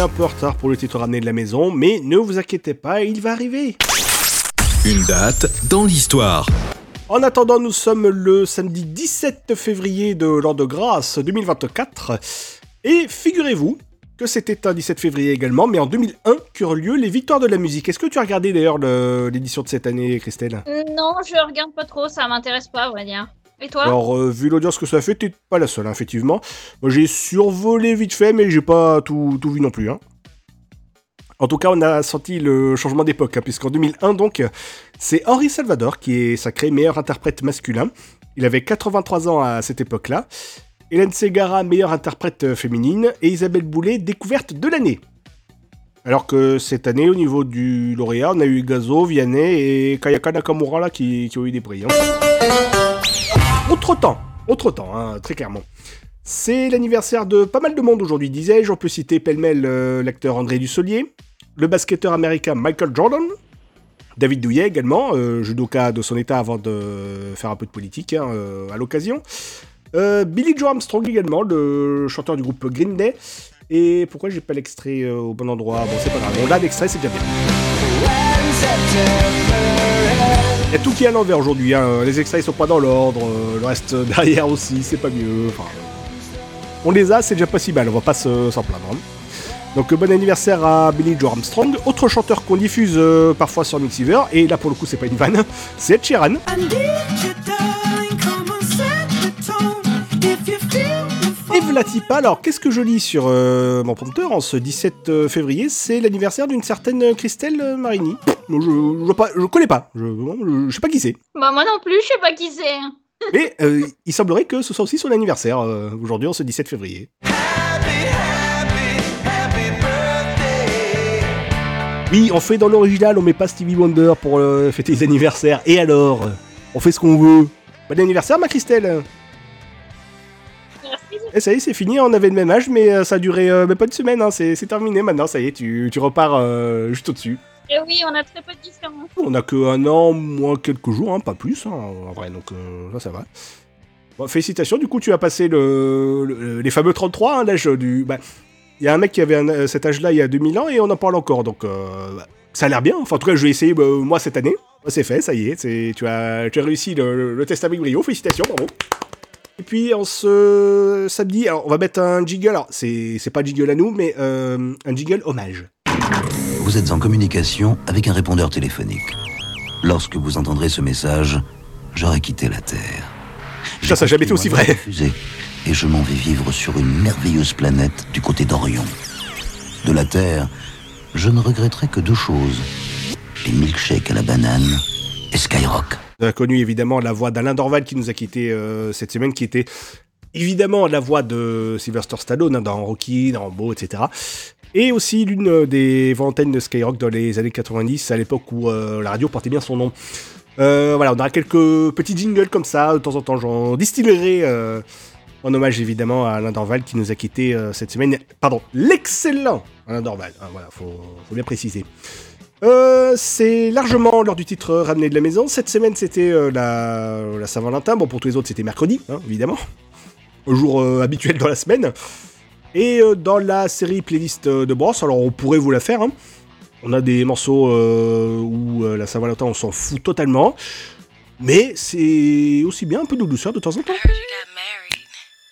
Un peu en retard pour le titre ramené de la maison, mais ne vous inquiétez pas, il va arriver. Une date dans l'histoire. En attendant, nous sommes le samedi 17 février de l'an de grâce 2024. Et figurez-vous que c'était un 17 février également, mais en 2001 qu'eurent lieu les Victoires de la musique. Est-ce que tu as regardé d'ailleurs le- l'édition de cette année, Christelle? Non, je regarde pas trop, ça m'intéresse pas, à vrai dire. Et Alors, euh, vu l'audience que ça fait, t'es pas la seule, hein, effectivement. Moi, j'ai survolé vite fait, mais j'ai pas tout, tout vu non plus. hein. En tout cas, on a senti le changement d'époque, hein, puisqu'en 2001, donc, c'est Henri Salvador qui est sacré meilleur interprète masculin. Il avait 83 ans à cette époque-là. Hélène Segara, meilleure interprète euh, féminine. Et Isabelle Boulet, découverte de l'année. Alors que cette année, au niveau du lauréat, on a eu Gazo, Vianney et Kayaka Nakamura qui, ont eu des prix. Autre temps, autre temps, hein, très clairement. C'est l'anniversaire de pas mal de monde aujourd'hui, disais-je. On peut citer pêle-mêle euh, l'acteur André Dussolier, le basketteur américain Michael Jordan, David Douillet également, euh, judoka de son état avant de faire un peu de politique hein, euh, à l'occasion. Euh, Billy Joe Armstrong également, le chanteur du groupe Green Day. Et pourquoi j'ai pas l'extrait au bon endroit? Bon, c'est pas grave. On l'a l'extrait, c'est déjà bien. Il y a tout qui est à l'envers aujourd'hui. hein. Les extraits sont pas dans l'ordre. euh, le reste euh, derrière aussi, c'est pas mieux. Enfin, on les a, c'est déjà pas si mal. On va pas se- s'en plaindre. hein. Donc euh, bon anniversaire à Billy Joe Armstrong, autre chanteur qu'on diffuse euh, parfois sur Mixiver, et là pour le coup c'est pas une vanne, c'est Ed. Alors qu'est-ce que je lis sur euh, mon prompteur en ce 17 euh, février? C'est l'anniversaire d'une certaine Christelle euh, Marini. Je, je, je, pas- je connais pas, je, je- sais pas qui c'est. Bah moi non plus, je sais pas qui c'est. Mais euh, il semblerait que ce soit aussi son anniversaire euh, aujourd'hui en ce 17 février. Oui, on fait dans l'original, on met pas Stevie Wonder pour euh, fêter les anniversaires. Et alors? On fait ce qu'on veut. Bon anniversaire, ma Christelle. Et ça y est, c'est fini, on avait le même âge, mais euh, ça a duré euh, même pas une semaine, hein, c'est terminé maintenant, ça y est, tu, tu repars euh, juste au-dessus. Et oui, on a très peu de différence. On a que un an, moins quelques jours, hein, pas plus, hein, en vrai, donc euh, là ça va. Bon, félicitations, du coup tu as passé le, le- les fameux 33, hein, l'âge du... bah, Il y a un mec qui avait un- cet âge-là il y a 2000 ans et on en parle encore, donc bah, ça a l'air bien. Enfin en tout cas je vais essayer bah, moi cette année. C'est fait, ça y est, c'est- tu, as, tu as réussi le, le test avec brio, félicitations, bravo. Et puis en ce samedi, alors, on va mettre un jingle, alors c'est c'est pas jingle à nous, mais euh, un jingle hommage. Vous êtes en communication avec un répondeur téléphonique. Lorsque vous entendrez ce message, j'aurai quitté la Terre. Ça, ça a jamais été aussi vrai. Refusé, et je m'en vais vivre sur une merveilleuse planète du côté d'Orion. De la Terre, je ne regretterai que deux choses. Les milkshakes à la banane Skyrock. On a connu évidemment la voix d'Alain Dorval qui nous a quitté euh, cette semaine, qui était évidemment la voix de Sylvester Stallone hein, dans Rocky, dans Rambo, etc. Et aussi l'une des voix antennes de Skyrock dans les années 90, à l'époque où euh, la radio portait bien son nom. Euh, voilà, on aura quelques petits jingles comme ça, de temps en temps, j'en distillerai euh, en hommage évidemment à Alain Dorval qui nous a quitté euh, cette semaine. Pardon, l'excellent Alain Dorval, hein, voilà, faut, faut bien préciser. Euh, c'est largement l'heure du titre euh, ramené de la maison. Cette semaine, c'était euh, la, la Saint-Valentin. Bon, pour tous les autres, c'était mercredi, hein, évidemment. Au jour habituel dans la semaine. Et dans la série playlist de Bros, alors on pourrait vous la faire. hein. On a des morceaux où la Saint-Valentin, on s'en fout totalement. Mais c'est aussi bien un peu de douceur de temps en temps.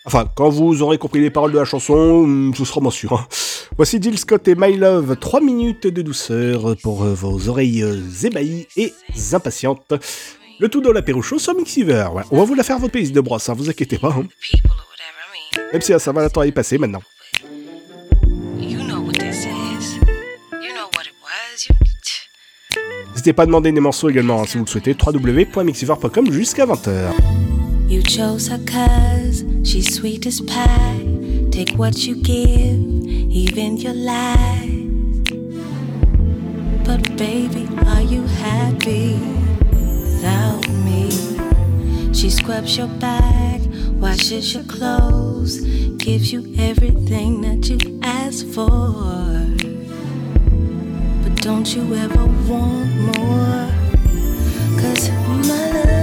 Enfin, quand vous aurez compris les paroles de la chanson, hum, ce sera moins sûr. hein. Voici Jill Scott et My Love, 3 minutes de douceur pour euh, vos oreilles euh, ébahies et impatientes. Le tout dans l'apéro chaud sur Mixiver. On va vous la faire votre pays de brosse, hein, vous inquiétez pas. hein. Même si la maintenant. This is. You know what it was. You... N'hésitez pas à demander des morceaux également hein, si vous le souhaitez. www.mixiver.com jusqu'à 20h. You chose her cause she's sweet as pie. Take what you give, even your lies. But baby, are you happy without me? She scrubs your back, washes your clothes, gives you everything that you ask for. But don't you ever want more? Cause my love,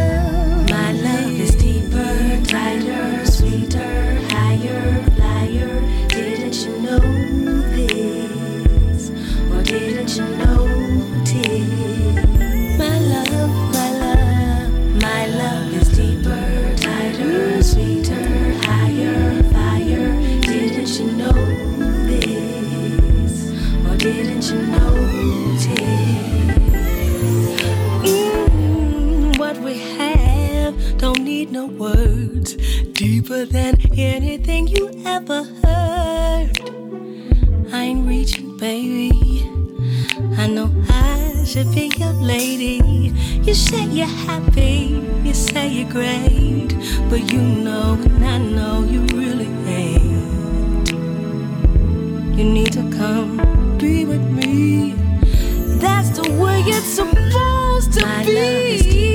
Deeper than anything you ever heard. I ain't reaching, baby. I know I should be your lady. You say you're happy, you say you're great, but you know and I know you really ain't. You need to come be with me. That's the way it's supposed to be.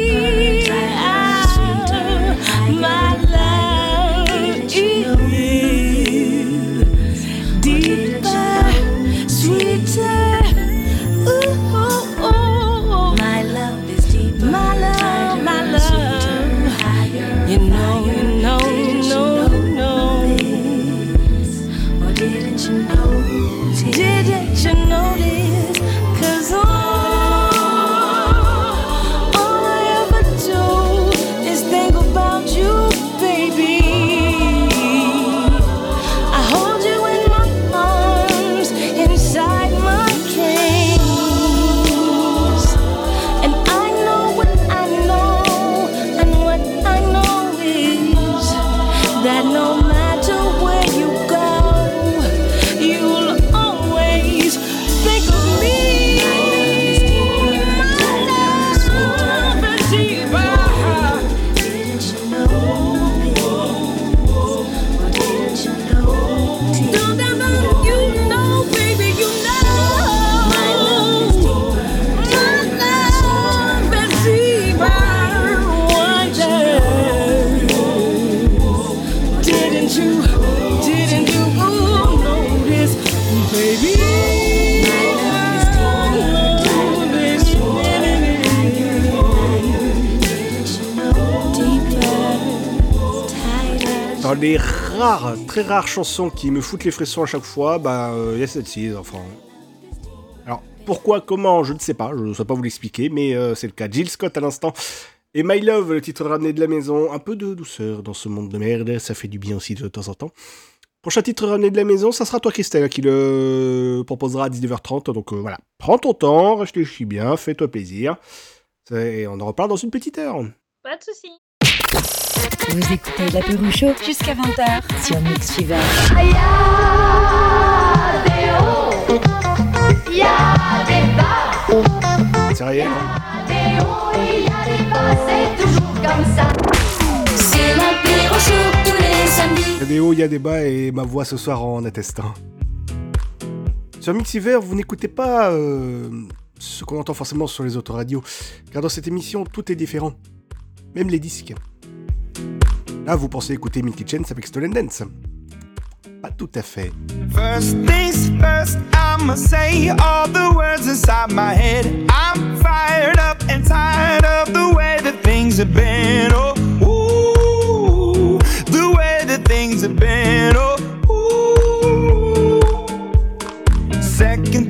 Les rares, très rares chansons qui me foutent les frissons à chaque fois, bah, il y a celle-ci, enfin. Alors, pourquoi, comment, je ne sais pas, je ne sais pas vous l'expliquer, mais euh, c'est le cas. Jill Scott à l'instant. Et My Love, le titre ramené de la maison. Un peu de douceur dans ce monde de merde, ça fait du bien aussi de temps en temps. Prochain titre ramené de la maison, ça sera toi, Christelle, qui le proposera à 19h30. Donc euh, voilà, prends ton temps, réfléchis bien, fais-toi plaisir. Et on en reparle dans une petite heure. Pas de soucis. Vous écoutez l'apéro chaud jusqu'à 20h sur Mix Fever. Sérieux C'est samedis. Il y a des hauts, il y a des bas et ma voix ce soir en attestant. Sur Mixiver, vous n'écoutez pas euh, ce qu'on entend forcément sur les autres radios, car dans cette émission, tout est différent. Même les disques. Là, vous pensez écouter Milky Chance avec Stolen Dance. Pas tout à fait. First things first, I'ma say all the words inside my head. I'm fired up and tired of the way that things have been. Oh, ooh, the way that things have been. Oh, ooh. Second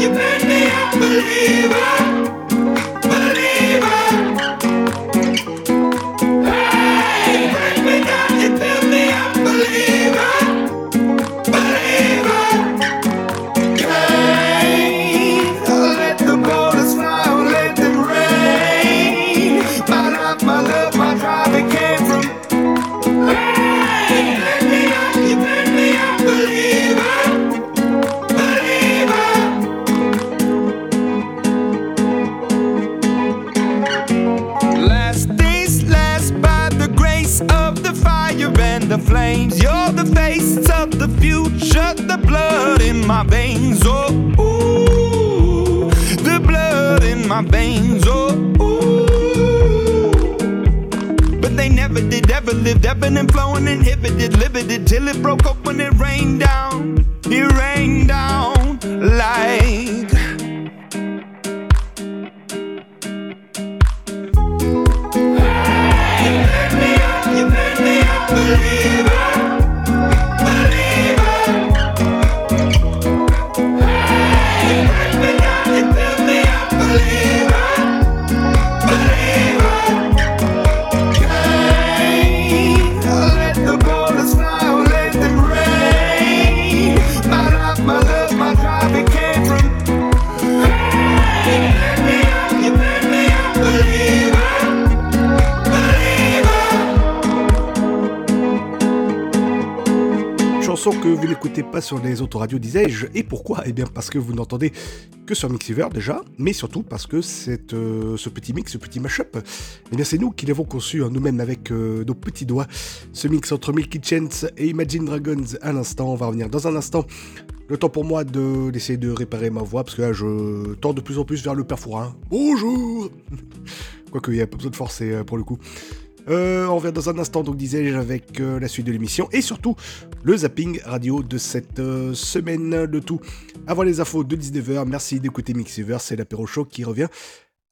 You made me a believer. Sur les autres radios, disais-je. Et pourquoi? Eh bien parce que vous n'entendez que sur Mixiver déjà, mais surtout parce que cette, euh, ce petit mix, ce petit mashup, eh bien c'est nous qui l'avons conçu hein, nous-mêmes avec euh, nos petits doigts. Ce mix entre Milky Chance et Imagine Dragons à l'instant. On va revenir dans un instant. Le temps pour moi de d'essayer de réparer ma voix parce que là je tends de plus en plus vers le perfourin. Bonjour Quoique il n'y a pas besoin de forcer euh, pour le coup. Euh, on revient dans un instant, donc disais-je, avec euh, la suite de l'émission et surtout le zapping radio de cette euh, semaine. Le tout avant les infos de 19h. Merci d'écouter Mixiver, c'est l'apéro show qui revient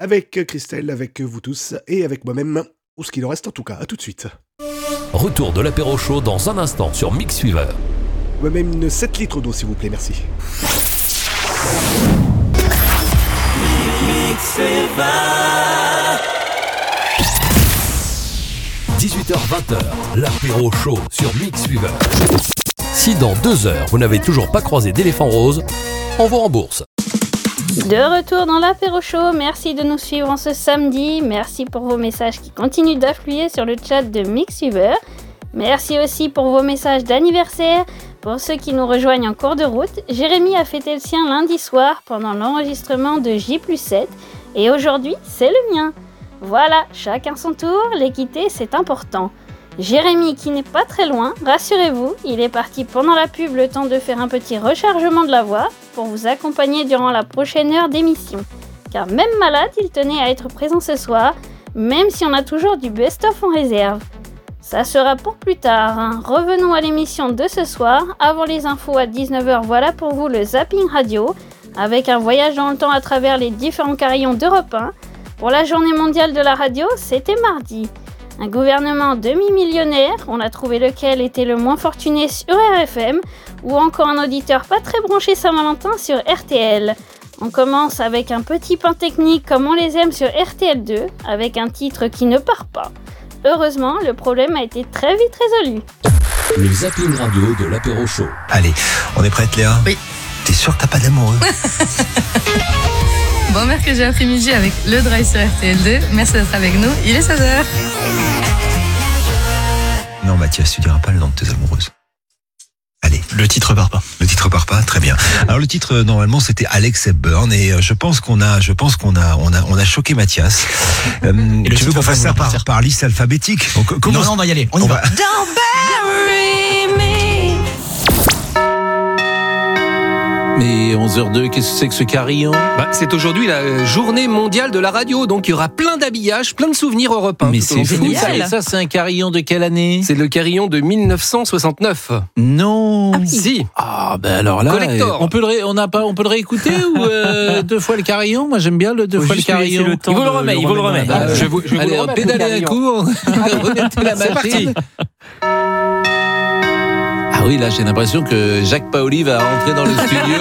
avec Christelle, avec vous tous et avec moi-même, ou ce qu'il en reste en tout cas. À tout de suite. Retour de l'apéro chaud dans un instant sur Mixweaver. Moi-même une 7 litres d'eau, s'il vous plaît, merci. 18h-20h, l'apéro chaud sur Mixweaver. Si dans deux heures vous n'avez toujours pas croisé d'éléphant rose, on vous rembourse. De retour dans l'apéro show, merci de nous suivre en ce samedi, merci pour vos messages qui continuent d'affluer sur le chat de Mixuber. Merci aussi pour vos messages d'anniversaire. Pour ceux qui nous rejoignent en cours de route, Jérémy a fêté le sien lundi soir pendant l'enregistrement de J 7 et aujourd'hui c'est le mien. Voilà, chacun son tour, l'équité c'est important. Jérémy qui n'est pas très loin, rassurez-vous, il est parti pendant la pub le temps de faire un petit rechargement de la voix pour vous accompagner durant la prochaine heure d'émission. Car même malade, il tenait à être présent ce soir, même si on a toujours du best-of en réserve. Ça sera pour plus tard. hein. Revenons à l'émission de ce soir. Avant les infos à 19h, voilà pour vous le Zapping Radio, avec un voyage dans le temps à travers les différents carillons d'Europe 1. Pour la journée mondiale de la radio, c'était mardi. Un gouvernement demi-millionnaire, on a trouvé lequel était le moins fortuné sur RFM, ou encore un auditeur pas très branché Saint-Valentin sur RTL. On commence avec un petit pain technique comme on les aime sur RTL2, avec un titre qui ne part pas. Heureusement, le problème a été très vite résolu. Le zapping radio de l'apéro chaud. Allez, on est prête Léa? Oui. T'es sûr que t'as pas d'amoureux? Bon mercredi après-midi avec le Drive sur RTL2. Merci d'être avec nous. Il est 16h. Non Mathias, tu diras pas le nom de tes amoureuses. Allez, le titre part pas. Le titre part pas, très bien. Alors le titre euh, normalement c'était Alex Hepburn et euh, je pense qu'on a, je pense qu'on a, on a, on a choqué Mathias. Euh, tu veux qu'on fasse va ça par, par liste alphabétique On co- commence- non, on va y aller? On y va. Don't bury me. Mais 11h02, qu'est-ce que c'est que ce carillon Bah, c'est aujourd'hui la euh, journée mondiale de la radio, donc il y aura plein d'habillages, plein de souvenirs européens. Mais c'est fou, ça. Et ça, c'est un carillon de quelle année C'est le carillon de 1969. Non. Si. Ah ben alors là, Collector. euh, on peut le ré- on n'a pas, on peut le réécouter ou euh, deux fois le carillon Moi j'aime bien le deux Faut fois le carillon. le temps Il vous le remet, il vous le remet. Bah, Ah, je vous- je vous allez, pédalez le un coup, remettez la C'est machine. parti. Oui, là j'ai l'impression que Jacques Paoli va rentrer dans le studio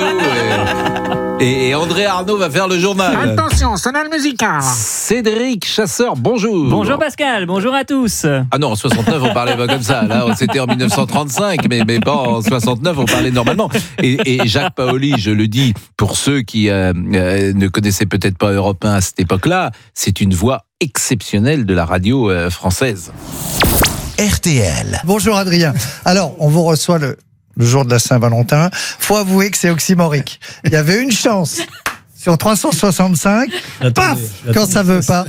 et, André Arnaud va faire le journal. Attention, sonal musical. Cédric Chasseur, bonjour. Bonjour Pascal, bonjour à tous. Ah non, en 69, on parlait pas comme ça. Là, c'était en 1935, mais, mais pas en 69, on parlait normalement. Et, et Jacques Paoli, je le dis, pour ceux qui euh, euh, ne connaissaient peut-être pas Europe 1 à cette époque-là, c'est une voix exceptionnelle de la radio euh, française. RTL. Bonjour Adrien. Alors, on vous reçoit le, le jour de la Saint-Valentin. Faut avouer que c'est oxymorique. Il y avait une chance sur 365. paf Quand ça veut pas.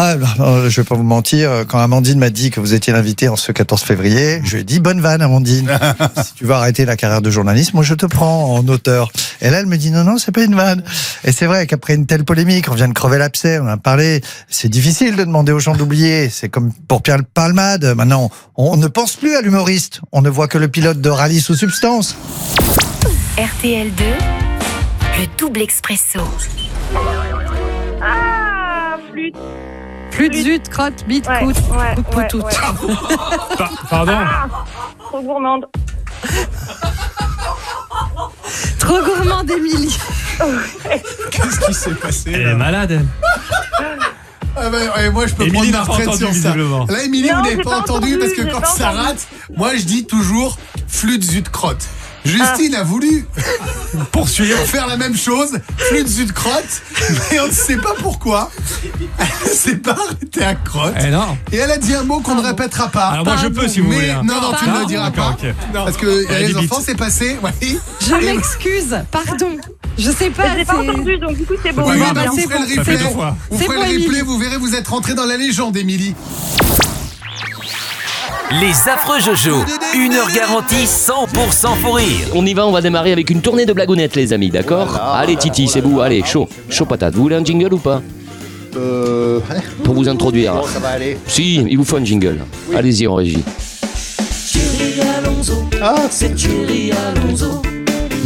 Ah, bah, euh, je vais pas vous mentir, euh, quand Amandine m'a dit que vous étiez l'invité en ce 14 février, je lui ai dit bonne vanne Amandine. si tu veux arrêter la carrière de journaliste, moi je te prends en auteur. Et là elle me dit non non c'est pas une vanne. Et c'est vrai qu'après une telle polémique, on vient de crever l'abcès, on en a parlé. C'est difficile de demander aux gens d'oublier. C'est comme pour Pierre Palmade. Maintenant, on ne pense plus à l'humoriste. On ne voit que le pilote de rallye sous substance. RTL2, le double expresso. Ah, flûte. Flûte, zut, crotte, bite, Ouais, coute, ouais, tout. ouais. Pardon Ah, trop gourmande. Trop gourmand, Émilie. Qu'est-ce qui s'est passé Elle là est malade. elle. Ah bah, ouais, moi je peux Émilie prendre n'a ma pas retraite entendu, sur ça. Là Émilie vous n'avez pas pas entendu parce que quand ça entendu. rate, moi je dis toujours flûte zut crotte. Justine a voulu poursuivre, faire la même chose, flûte de crotte, mais on ne sait pas pourquoi. Elle s'est pas arrêtée à crotte. Eh non. Et elle a dit un mot qu'on ne répétera pas. Alors moi, je peux, si vous mais, voulez, hein. Non, non, tu ne le diras pas. Parce que Elle les enfants, c'est passé. Oui. Je m'excuse, pardon. Je sais pas. Je pas entendu, donc du coup, c'est bon. Oui, bah, vous ferez le replay. bon. Vous ferez bon, le replay, vous verrez, vous êtes rentré dans la légende, Émilie. Les affreux Jojo, une heure garantie 100% pour rire. On y va, on va démarrer avec une tournée de blagounettes, les amis, d'accord Allez, Titi, c'est vous, allez, chaud, chaud patate. Vous voulez un jingle ou pas Euh. Pour vous introduire. Bon, ça va aller. Si, il vous faut un jingle. Allez-y en régie. Thierry Alonso, c'est Thierry Alonso.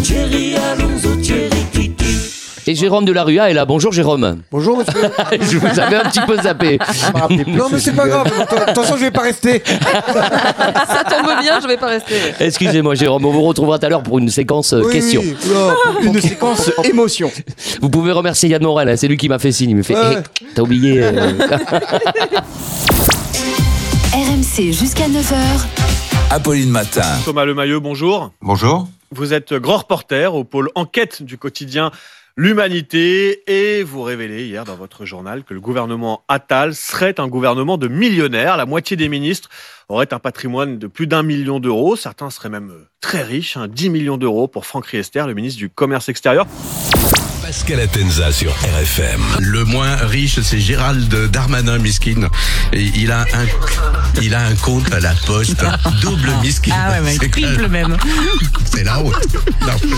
Thierry Alonso, Thierry. Et Jérôme de la Rua est là. Bonjour Jérôme. Bonjour monsieur. je vous avais un petit peu zappé. Non mais c'est pas grave, attention je vais pas rester. Ça tombe bien, je vais pas rester. Excusez-moi Jérôme, on vous retrouvera tout à l'heure pour une séquence euh, Oui, question. oui, une séquence émotion. Vous pouvez remercier Yann Morel, hein, c'est lui qui m'a fait signe. Il me fait Ouais. Eh, T'as oublié. euh, RMC jusqu'à 9h. Apolline Matin. Thomas Lemailleux, bonjour. Bonjour. Vous êtes grand reporter au pôle enquête du quotidien L'Humanité et vous révélez hier dans votre journal que le gouvernement Attal serait un gouvernement de millionnaires. La moitié des ministres auraient un patrimoine de plus d'un million d'euros. Certains seraient même très riches, hein, 10 millions d'euros pour Franck Riester, le ministre du Commerce extérieur. Pascal Atenza sur RFM. Le moins riche, c'est Gérald Darmanin Miskin. Et il a un, il a un compte à la poste, double Miskin. Ah ouais, mais C'est triple même. C'est la honte. Non.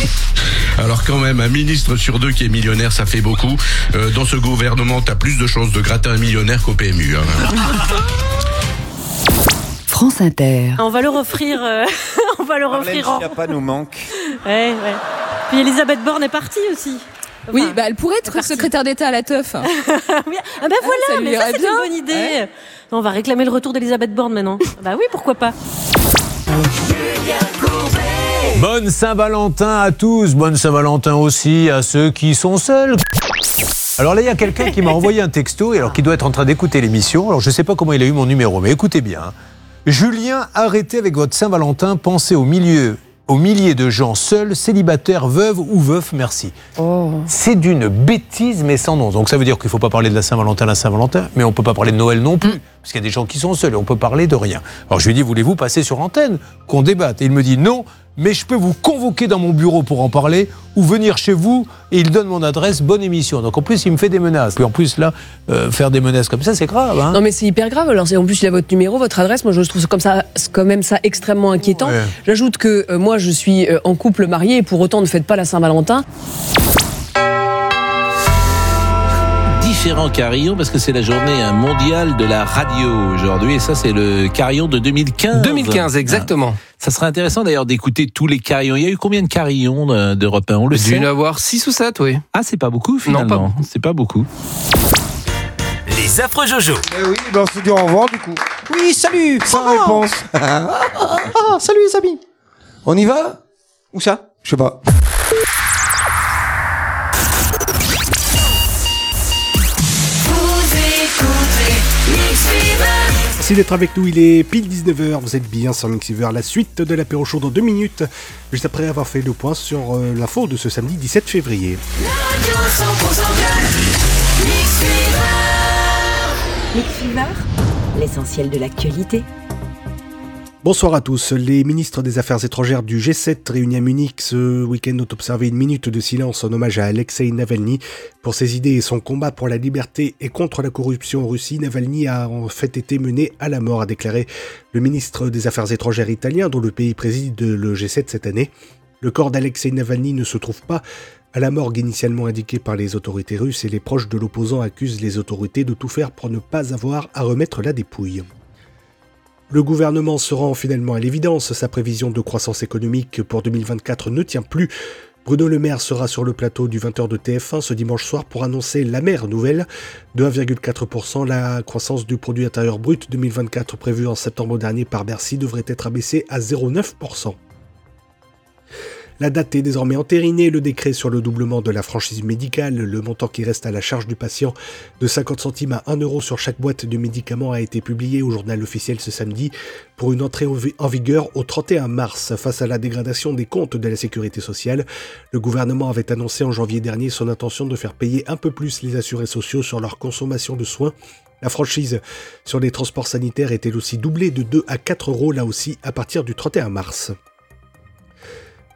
Alors quand même, un ministre sur deux qui est millionnaire, ça fait beaucoup. Euh, dans ce gouvernement, t'as plus de chances de gratter un millionnaire qu'au PMU. hein. France Inter. On va leur offrir. euh, on va leur offrir. en- pas nous manque. Ouais, ouais. Puis Elisabeth Borne est partie aussi. Oui, bah elle pourrait être secrétaire d'État à la teuf. Oui, ah ben ça voilà, mais ça c'est une bonne idée. On va réclamer le retour d'Elisabeth Borne maintenant. bah oui, pourquoi pas. Bonne Saint-Valentin à tous, bonne Saint-Valentin aussi à ceux qui sont seuls. Alors là, il y a quelqu'un qui m'a envoyé un texto, et alors qui doit être en train d'écouter l'émission. Alors je ne sais pas comment il a eu mon numéro, mais écoutez bien. hein. Julien, arrêtez avec votre Saint-Valentin, pensez au milieu, aux milliers de gens seuls, célibataires, veuves ou veufs, merci. C'est d'une bêtise, mais sans nom. Donc ça veut dire qu'il ne faut pas parler de la Saint-Valentin, la Saint-Valentin, mais on ne peut pas parler de Noël non plus, parce qu'il y a des gens qui sont seuls et on peut parler de rien. Alors je lui ai dit, voulez-vous passer sur l'antenne, qu'on débatte Et il me dit, non, mais je peux vous convoquer dans mon bureau pour en parler, ou venir chez vous, et il donne mon adresse, bonne émission. Donc en plus, il me fait des menaces. Puis en plus, là, euh, faire des menaces comme ça, c'est grave. Hein Non mais c'est hyper grave. Alors en plus il a votre numéro, votre adresse. Moi je trouve comme ça, quand même ça extrêmement inquiétant. Ouais. J'ajoute que euh, moi je suis euh, en couple marié et pour autant ne faites pas la Saint-Valentin. Différents carillons parce que c'est la journée hein, mondiale de la radio aujourd'hui et ça c'est le carillon de 2015. 2015, exactement. Ah. Ça serait intéressant d'ailleurs d'écouter tous les carillons. Il y a eu combien de carillons euh, d'Europe 1 On le Dû sait en avoir 6 ou 7, oui. Ah, c'est pas beaucoup Non, finalement. pas C'est pas beaucoup. Les affreux Jojo. Eh oui, ben on se dit au revoir du coup. Oui, salut, sans réponse. ah, ah, ah, salut les amis. On y va? Où ça? Je sais pas. Merci d'être avec nous, il est pile 19h, vous êtes bien sur Mixiver, la suite de l'apéro chaud dans 2 minutes, juste après avoir fait le point sur euh, l'info de ce samedi 17 février. Radio 100% club. Mix Fever. Mix Fever, l'essentiel de l'actualité. Bonsoir à tous. Les ministres des Affaires étrangères du G7 réunis à Munich ce week-end ont observé une minute de silence en hommage à Alexei Navalny. Pour ses idées et son combat pour la liberté et contre la corruption en Russie, Navalny a en fait été mené à la mort, a déclaré le ministre des Affaires étrangères italien dont le pays préside le G7 cette année. Le corps d'Alexei Navalny ne se trouve pas à la morgue initialement indiquée par les autorités russes et les proches de l'opposant accusent les autorités de tout faire pour ne pas avoir à remettre la dépouille. Le gouvernement se rend finalement à l'évidence, sa prévision de croissance économique pour 2024 ne tient plus. Bruno Le Maire sera sur le plateau du 20h de TF1 ce dimanche soir pour annoncer la mère nouvelle de 1,4%. La croissance du produit intérieur brut 2024 prévue en septembre dernier par Bercy devrait être abaissée à 0,9%. La date est désormais entérinée. Le décret sur le doublement de la franchise médicale, le montant qui reste à la charge du patient de 50 centimes à 1 euro sur chaque boîte de médicaments a été publié au journal officiel ce samedi pour une entrée en vigueur au 31 mars. Face à la dégradation des comptes de la sécurité sociale, le gouvernement avait annoncé en janvier dernier son intention de faire payer un peu plus les assurés sociaux sur leur consommation de soins. La franchise sur les transports sanitaires est elle aussi doublée de 2 à 4 euros là aussi à partir du 31 mars.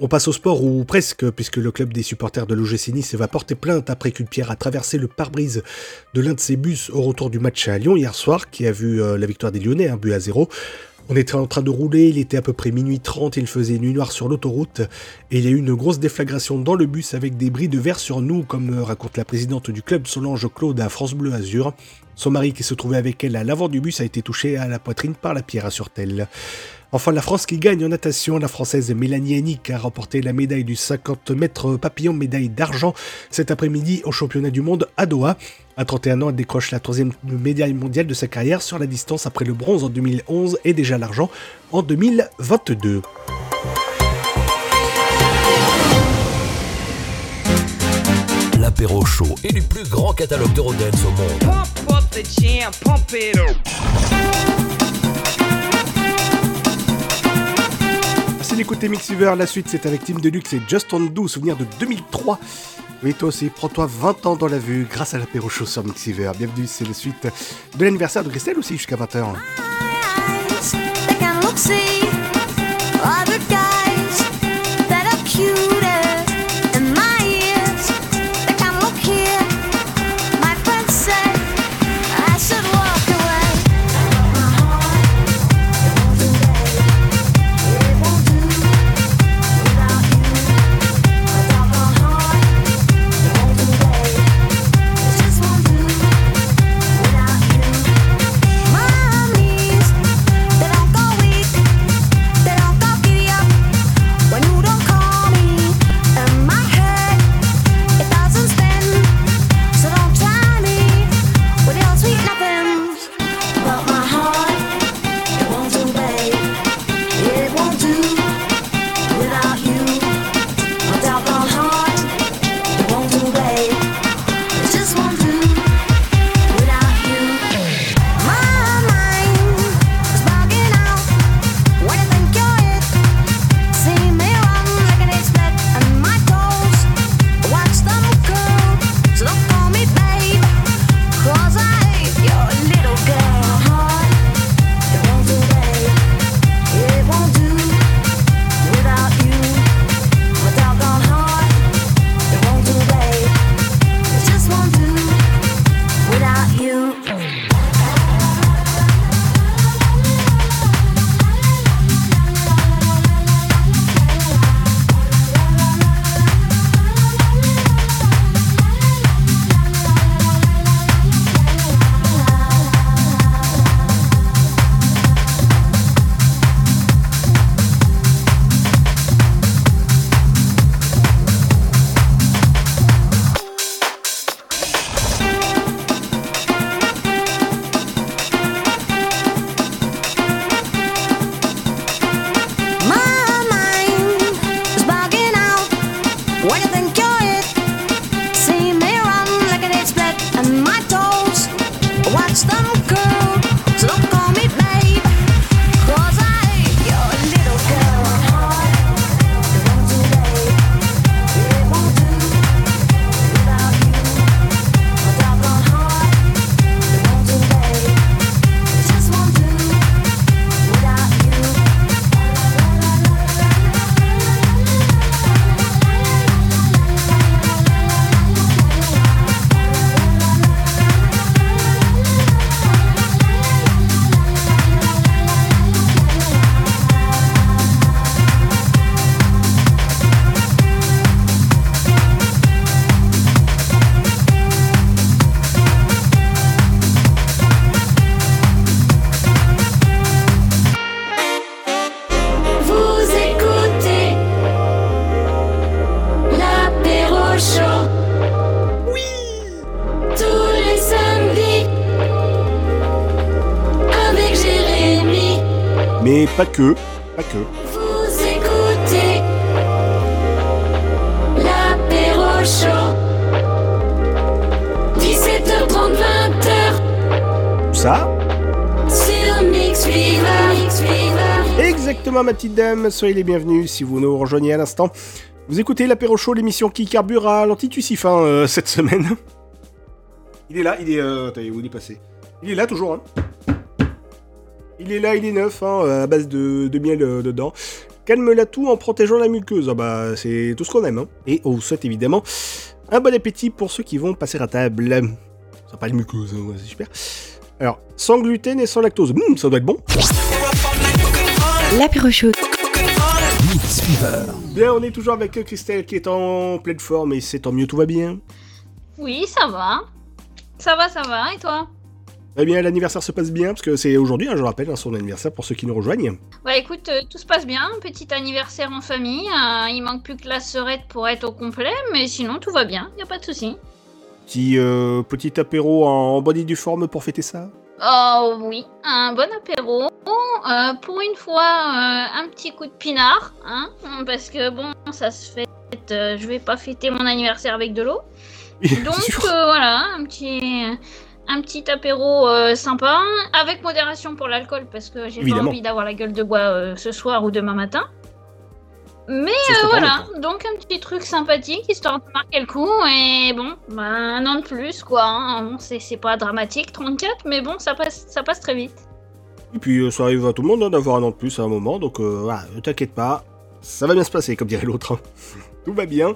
On passe au sport ou presque, puisque le club des supporters de l'OGC Nice va porter plainte après qu'une pierre a traversé le pare-brise de l'un de ses bus au retour du match à Lyon hier soir, qui a vu euh, la victoire des Lyonnais, un but à zéro. On était en train de rouler, il était à peu près minuit 30, il faisait nuit noire sur l'autoroute, et il y a eu une grosse déflagration dans le bus avec des bris de verre sur nous, comme euh, raconte la présidente du club Solange Claude à France Bleu Azur. Son mari qui se trouvait avec elle à l'avant du bus a été touché à la poitrine par la pierre, assure-t-elle. Enfin, la France qui gagne en natation, la Française Mélanie Hennig a remporté la médaille du 50 mètres papillon, médaille d'argent cet après-midi au championnat du monde à Doha. À 31 ans, elle décroche la troisième médaille mondiale de sa carrière sur la distance après le bronze en 2011 et déjà l'argent en 2022. L'apéro chaud et du plus grand catalogue de Rodens au monde. Pump up the jam, pump it up. C'est l'écouter Mixiver, la suite c'est avec Team Deluxe et Just On Do, souvenir de 2003. Oui, toi aussi, prends-toi 20 ans dans la vue grâce à l'apéro chaud Mixiver. Bienvenue, c'est la suite de l'anniversaire de Christelle aussi jusqu'à 20h. Pas que, pas que. Vous écoutez l'apéro chaud. 17h30, 20h. Ça Sur Mix Fever. Exactement, ma petite dame, soyez les bienvenus si vous nous rejoignez à l'instant. Vous écoutez l'apéro chaud, l'émission qui carbure à l'antitussifin euh, cette semaine. Il est là, il est. Euh, attendez, où il est passé Il est là toujours, hein. Il est là, il est neuf, hein, à base de, de miel euh, dedans. Calme la toux en protégeant la muqueuse. Ah bah, c'est tout ce qu'on aime. Hein. Et on vous souhaite évidemment un bon appétit pour ceux qui vont passer à table. Ça pas de muqueuse, hein, ouais, c'est super. Alors, sans gluten et sans lactose. Hum, ça doit être bon. L'apéro chaud. Bien, on est toujours avec Christelle qui est en pleine forme et c'est tant mieux, tout va bien. Oui, ça va. Ça va, ça va. Et toi? Eh bien, l'anniversaire se passe bien parce que c'est aujourd'hui, hein, je rappelle, hein, son anniversaire pour ceux qui nous rejoignent. Bah écoute, euh, tout se passe bien. Petit anniversaire en famille. euh, il manque plus que la serette pour être au complet, mais sinon tout va bien. Y a pas de souci. Petit, euh, petit apéro en bonne et due forme pour fêter ça? Oh oui, un bon apéro. Euh, pour une fois, euh, un petit coup de pinard, hein, parce que bon, ça se fait. euh, je vais pas fêter mon anniversaire avec de l'eau. Donc euh, voilà, un petit, un petit apéro euh, sympa, avec modération pour l'alcool, parce que j'ai pas envie d'avoir la gueule de bois euh, ce soir ou demain matin. Mais euh, voilà, donc un petit truc sympathique, histoire de marquer le coup, et bon, bah, un an de plus, quoi. hein. C'est c'est pas dramatique, 34, mais bon, ça passe, ça passe très vite. Et puis ça arrive à tout le monde hein, d'avoir un an de plus à un moment, donc voilà, ne t'inquiète pas, ça va bien se passer, comme dirait l'autre. hein. tout va bien.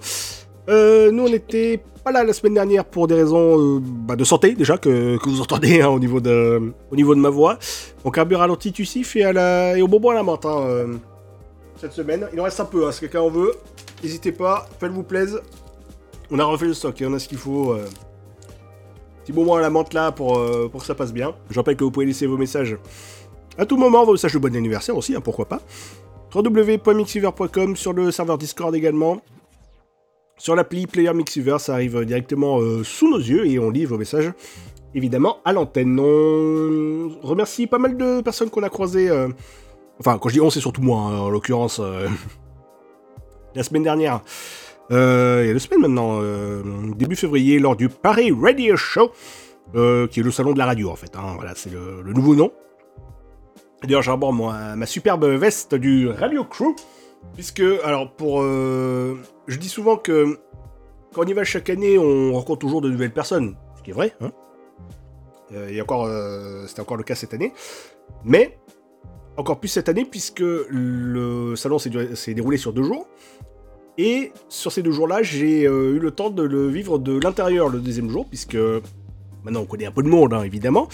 Euh, nous, on n'était pas là la semaine dernière pour des raisons euh, bah, de santé, déjà, que, vous entendez hein, au, niveau de, ma voix. On carbure à l'antitussif et, et au bonbon à la menthe hein, euh, cette semaine. Il en reste un peu, hein, si quelqu'un en veut. N'hésitez pas, faites-vous plaise. On a refait le stock, et on a ce qu'il faut. Petit bonbon à la menthe là pour, pour que ça passe bien. Je rappelle que vous pouvez laisser vos messages à tout moment, vos messages de bon anniversaire aussi, hein, pourquoi pas. www.mixiver.com sur le serveur Discord également. Sur l'appli Player Mixiver, ça arrive directement euh, sous nos yeux et on lit vos messages évidemment à l'antenne. On remercie pas mal de personnes qu'on a croisées. euh, Enfin, quand je dis on, c'est surtout moi, hein, en l'occurrence. euh, La semaine dernière, euh, il y a deux maintenant, euh, début février, lors du Paris Radio Show, euh, qui est le salon de la radio en fait. hein, voilà, c'est le, nouveau nom. D'ailleurs, j'arbore ma superbe veste du Radio Crew, puisque, alors, pour. Je dis souvent que quand on y va chaque année, on rencontre toujours de nouvelles personnes, ce qui est vrai, hein. Euh, et encore, euh, c'était encore le cas cette année. Mais, encore plus cette année, puisque le salon s'est déroulé sur deux jours. Et sur ces deux jours-là, j'ai euh, eu le temps de le vivre de l'intérieur le deuxième jour, puisque maintenant on connaît un peu de monde, hein, évidemment.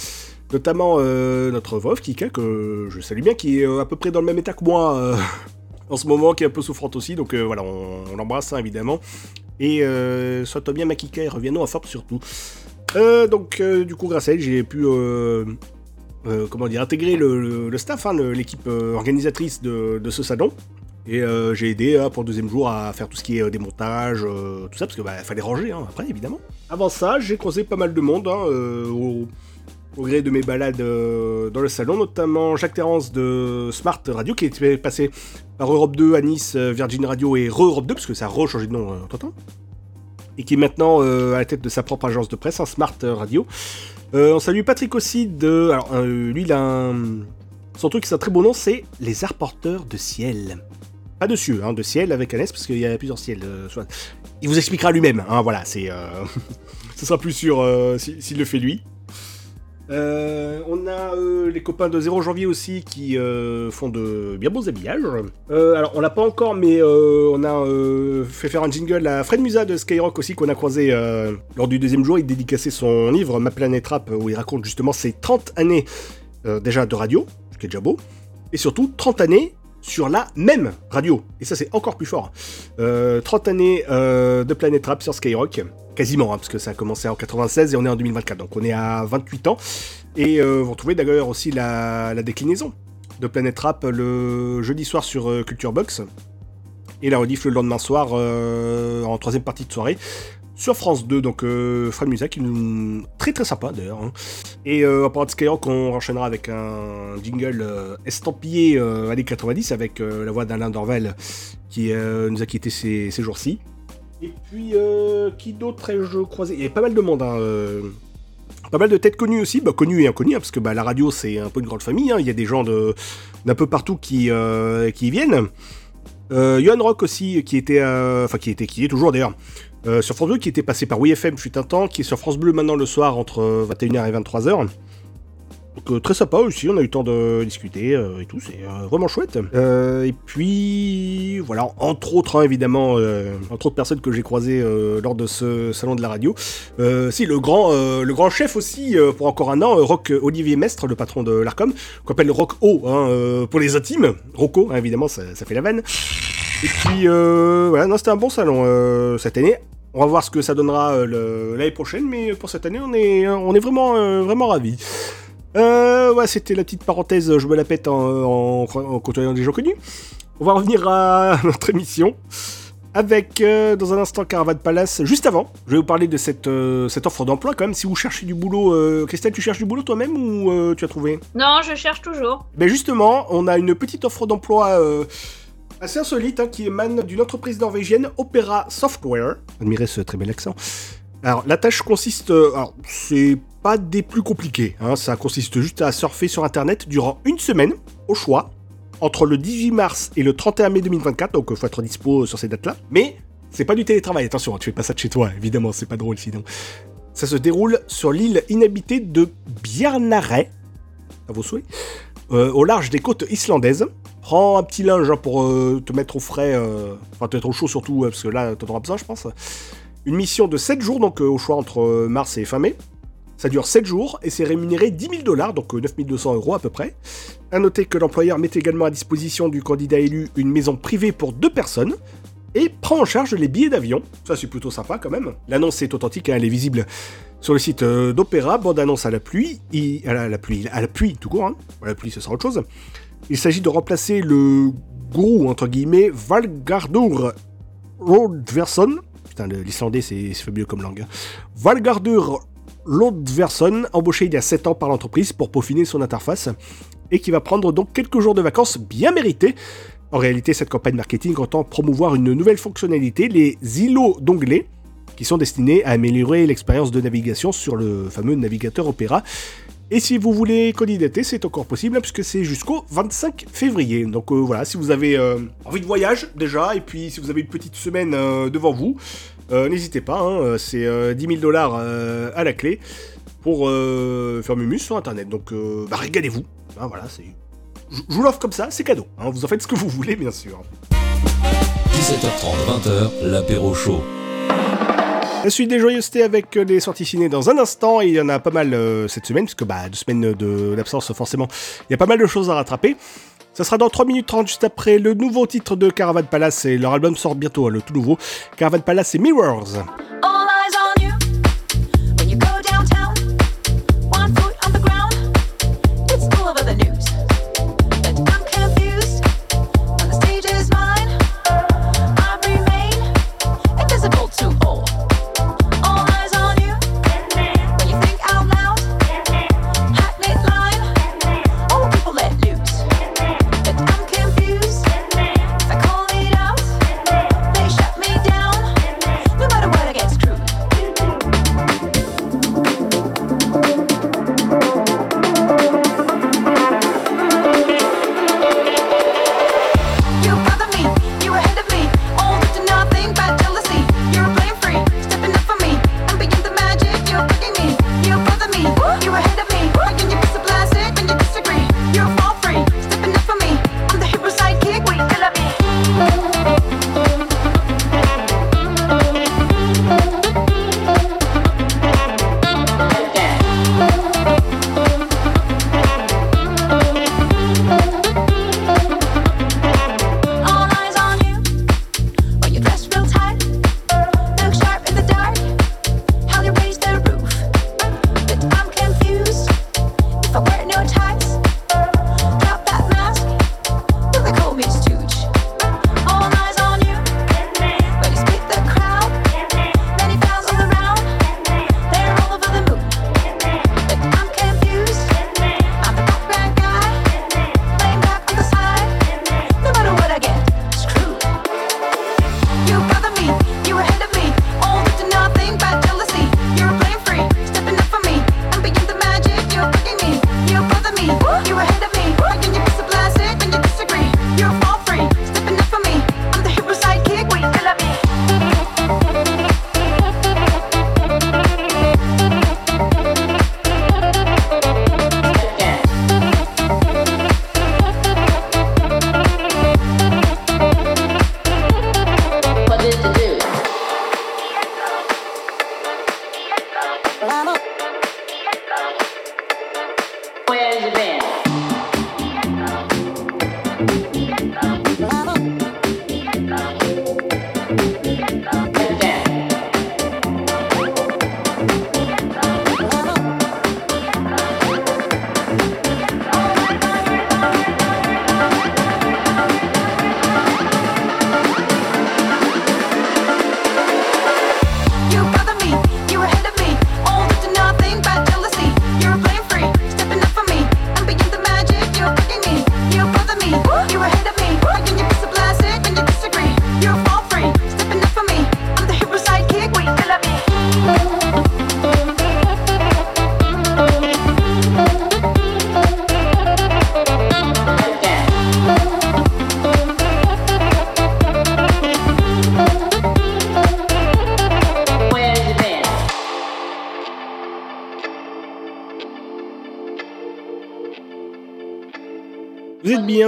Notamment euh, notre Vov, Kika, que je salue bien, qui est à peu près dans le même état que moi en ce moment, qui est un peu souffrante aussi. Donc euh, voilà, on, l'embrasse, hein, évidemment. Et euh, sois-toi bien, ma Kika, et reviens-nous en forme surtout. Euh, donc, euh, du coup, grâce à elle, j'ai pu. comment dire, intégrer le, staff, hein, l'équipe organisatrice de, ce salon. Et j'ai aidé hein, pour le deuxième jour à faire tout ce qui est démontage, tout ça, parce qu'il fallait ranger après, évidemment. Avant ça, j'ai croisé pas mal de monde au, gré de mes balades dans le salon, notamment Jacques Terrance de Smart Radio, qui était passé par Europe 2 à Nice, euh, Virgin Radio et Re-Europe 2, parce que ça a re-changé de nom euh, entre-temps et qui est maintenant euh, à la tête de sa propre agence de presse, un Smart Radio. On salue Patrick aussi de. Alors, lui, il a un. Son truc, c'est un très beau nom, c'est Les Arporteurs de Ciel. Pas de cieux, hein, de ciel avec un S, parce qu'il y a plusieurs ciels. Il vous expliquera lui-même, hein, voilà, c'est. Ce sera plus sûr si- s'il le fait lui. Euh, on a euh, les copains de 0 janvier aussi qui euh, font de bien beaux habillages. Alors on l'a pas encore, mais on a fait faire un jingle à Fred Musa de Skyrock aussi qu'on a croisé lors du deuxième jour. Il dédicaçait son livre Ma planète rap où il raconte justement ses 30 années déjà de radio, ce qui est déjà beau, et surtout 30 années sur la même radio. Et ça c'est encore plus fort. Euh, 30 années euh, de Planète Rap sur Skyrock. Quasiment, hein, parce que ça a commencé en 96 et on est en 2024, donc on est à 28 ans. Et euh, vous retrouvez d'ailleurs aussi la, déclinaison de Planète Rap le jeudi soir sur euh, Culture Box. Et la rediff le lendemain soir euh, en troisième partie de soirée sur France 2. Donc euh, Fred Musa qui. Très très sympa d'ailleurs. hein. Et euh, à part de Skyrock, on enchaînera avec un jingle euh, estampillé euh, années 90 avec euh, la voix d'Alain Dorval qui nous a quittés ces, jours-ci. Et puis, qui d'autre ai-je croisé? Il y avait pas mal de monde. hein, Pas mal de têtes connues aussi, bah, connues et inconnues, hein, parce que bah, la radio c'est un peu une grande famille. Il y a des gens d'un peu partout qui, y viennent. Johan Rock aussi, qui était, enfin qui était, qui est toujours d'ailleurs euh, sur France Bleu, qui était passé par WFM fut un temps, qui est sur France Bleu maintenant le soir entre euh, 21h et 23h. Donc euh, très sympa aussi, on a eu le temps de discuter euh, et tout, c'est euh, vraiment chouette. Euh, et puis voilà, entre autres hein, évidemment, euh, entre autres personnes que j'ai croisées euh, lors de ce salon de la radio. Euh, si le grand, euh, le grand chef aussi euh, pour encore un an, euh, Rock Olivier Mestre, le patron de l'Arcom, qu'on appelle Rock O hein, euh, pour les intimes. Rocco, hein, évidemment, ça, ça fait la vanne. Et puis euh, voilà, non, c'était un bon salon euh, cette année. On va voir ce que ça donnera euh, l'année prochaine, mais pour cette année, on est, on est vraiment, vraiment ravis. Euh, ouais, c'était la petite parenthèse, je me la pète en, en, en côtoyant des gens connus. On va revenir à notre émission avec, euh, dans un instant, Caravane Palace. Juste avant, je vais vous parler de cette, euh, cette offre d'emploi quand même. Si vous cherchez du boulot, euh, Christelle, tu cherches du boulot toi-même ou tu as trouvé? Non, je cherche toujours. ben justement, on a une petite offre d'emploi assez insolite hein, qui émane d'une entreprise norvégienne, Opera Software. Admirez ce très bel accent. Alors, la tâche consiste. euh, alors, c'est pas des plus compliqués. hein, ça consiste juste à surfer sur Internet durant une semaine, au choix, entre le 18 mars et le 31 mai 2024. Donc, il faut être dispo sur ces dates-là. Mais c'est pas du télétravail. Attention, hein, tu fais pas ça de chez toi, évidemment, c'est pas drôle sinon. Ça se déroule sur l'île inhabitée de Bjarnarey, à vos souhaits, euh, au large des côtes islandaises. Prends un petit linge hein, pour euh, te mettre au frais, euh, enfin te mettre au chaud surtout, parce que là, t'en auras besoin, je pense. Une mission de 7 jours, donc euh, au choix entre mars et fin mai. Ça dure 7 jours et c'est rémunéré 10 000 dollars, donc euh, 9 200 euros à peu près. À noter que l'employeur met également à disposition du candidat élu une maison privée pour deux personnes et prend en charge les billets d'avion. Ça, c'est plutôt sympa quand même. L'annonce est authentique, hein, elle est visible sur le site d'Opéra, bande annonce à la pluie, et- à la, pluie, à la pluie tout court, hein. La pluie ce sera autre chose. Il s'agit de remplacer le gourou, entre guillemets, Valgardur Lodverson. Putain, l'islandais c'est c'est fabuleux comme langue. hein. Valgardur Lodverson, embauché il y a 7 ans par l'entreprise pour peaufiner son interface, et qui va prendre donc quelques jours de vacances bien mérités. En réalité, cette campagne marketing entend promouvoir une nouvelle fonctionnalité, les îlots d'onglets, qui sont destinés à améliorer l'expérience de navigation sur le fameux navigateur Opera. Et si vous voulez candidater, c'est encore possible hein, puisque c'est jusqu'au 25 février. Donc euh, voilà, si vous avez euh, envie de voyage déjà, et puis si vous avez une petite semaine euh, devant vous, n'hésitez pas, hein, c'est euh, 10 000 dollars à la clé pour faire mumus sur internet. Donc bah, régalez-vous. Hein, voilà. Je vous l'offre comme ça, c'est cadeau. vous en faites ce que vous voulez, bien sûr. 17h30, 20h, l'apéro chaud. La suite des joyeusetés avec les sorties ciné dans un instant, il y en a pas mal euh, cette semaine, puisque bah, deux semaines de- forcément, il y a pas mal de choses à rattraper. Ça sera dans 3 minutes 30 juste après le nouveau titre de Caravan Palace, et leur album sort bientôt, hein, le tout nouveau. Caravan Palace et Mirrors. All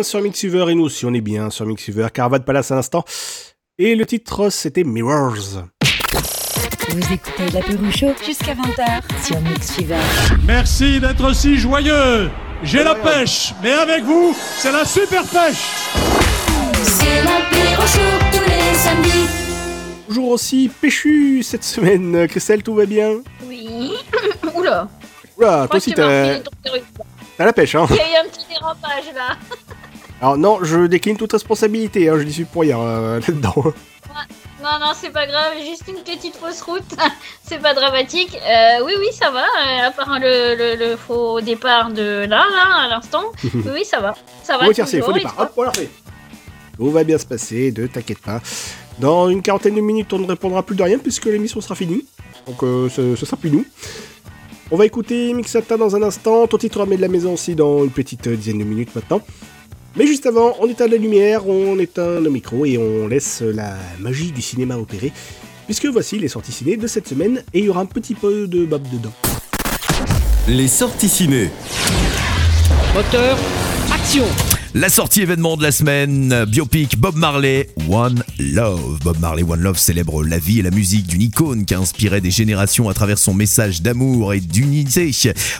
bien sur Mixiver et nous aussi on est bien sur Mixiver. Caravane Palace à l'instant. Et le titre c'était Mirrors. Vous écoutez l'apéro chaud jusqu'à 20h sur Mix Fever. Merci d'être si joyeux. J'ai la pêche, mais avec vous, c'est la super pêche. C'est l'apéro chaud tous les samedis. Toujours aussi péchu cette semaine. Christelle, tout va bien? Oui. Oula. Oula, toi aussi que tu m'as t'as t'as la pêche, hein? Alors non, je décline toute responsabilité, hein, je n'y suis pour rien euh, là-dedans. Non, non, c'est pas grave, juste une petite fausse route. c'est pas dramatique. Euh, oui, oui, ça va. euh, à part le, le- le faux départ de là, là, à l'instant. oui, ça va. Ça va. Faut et départ. Hop, on la refait. Tout va bien se passer, ne t'inquiète pas. Dans une quarantaine de minutes, on ne répondra plus de rien puisque l'émission sera finie. Donc euh, ce, ce sera plus nous. On va écouter Mixata dans un instant. Ton titre remet de la maison aussi dans une petite dizaine de minutes maintenant. Mais juste avant, on éteint la lumière, on éteint le micro et on laisse la magie du cinéma opérer. Puisque voici les sorties ciné de cette semaine et il y aura un petit peu de Bob dedans. Les sorties ciné. Moteur, action La sortie événement de la semaine, biopic Bob Marley, One Love. Bob Marley, One Love célèbre la vie et la musique d'une icône qui a inspiré des générations à travers son message d'amour et d'unité.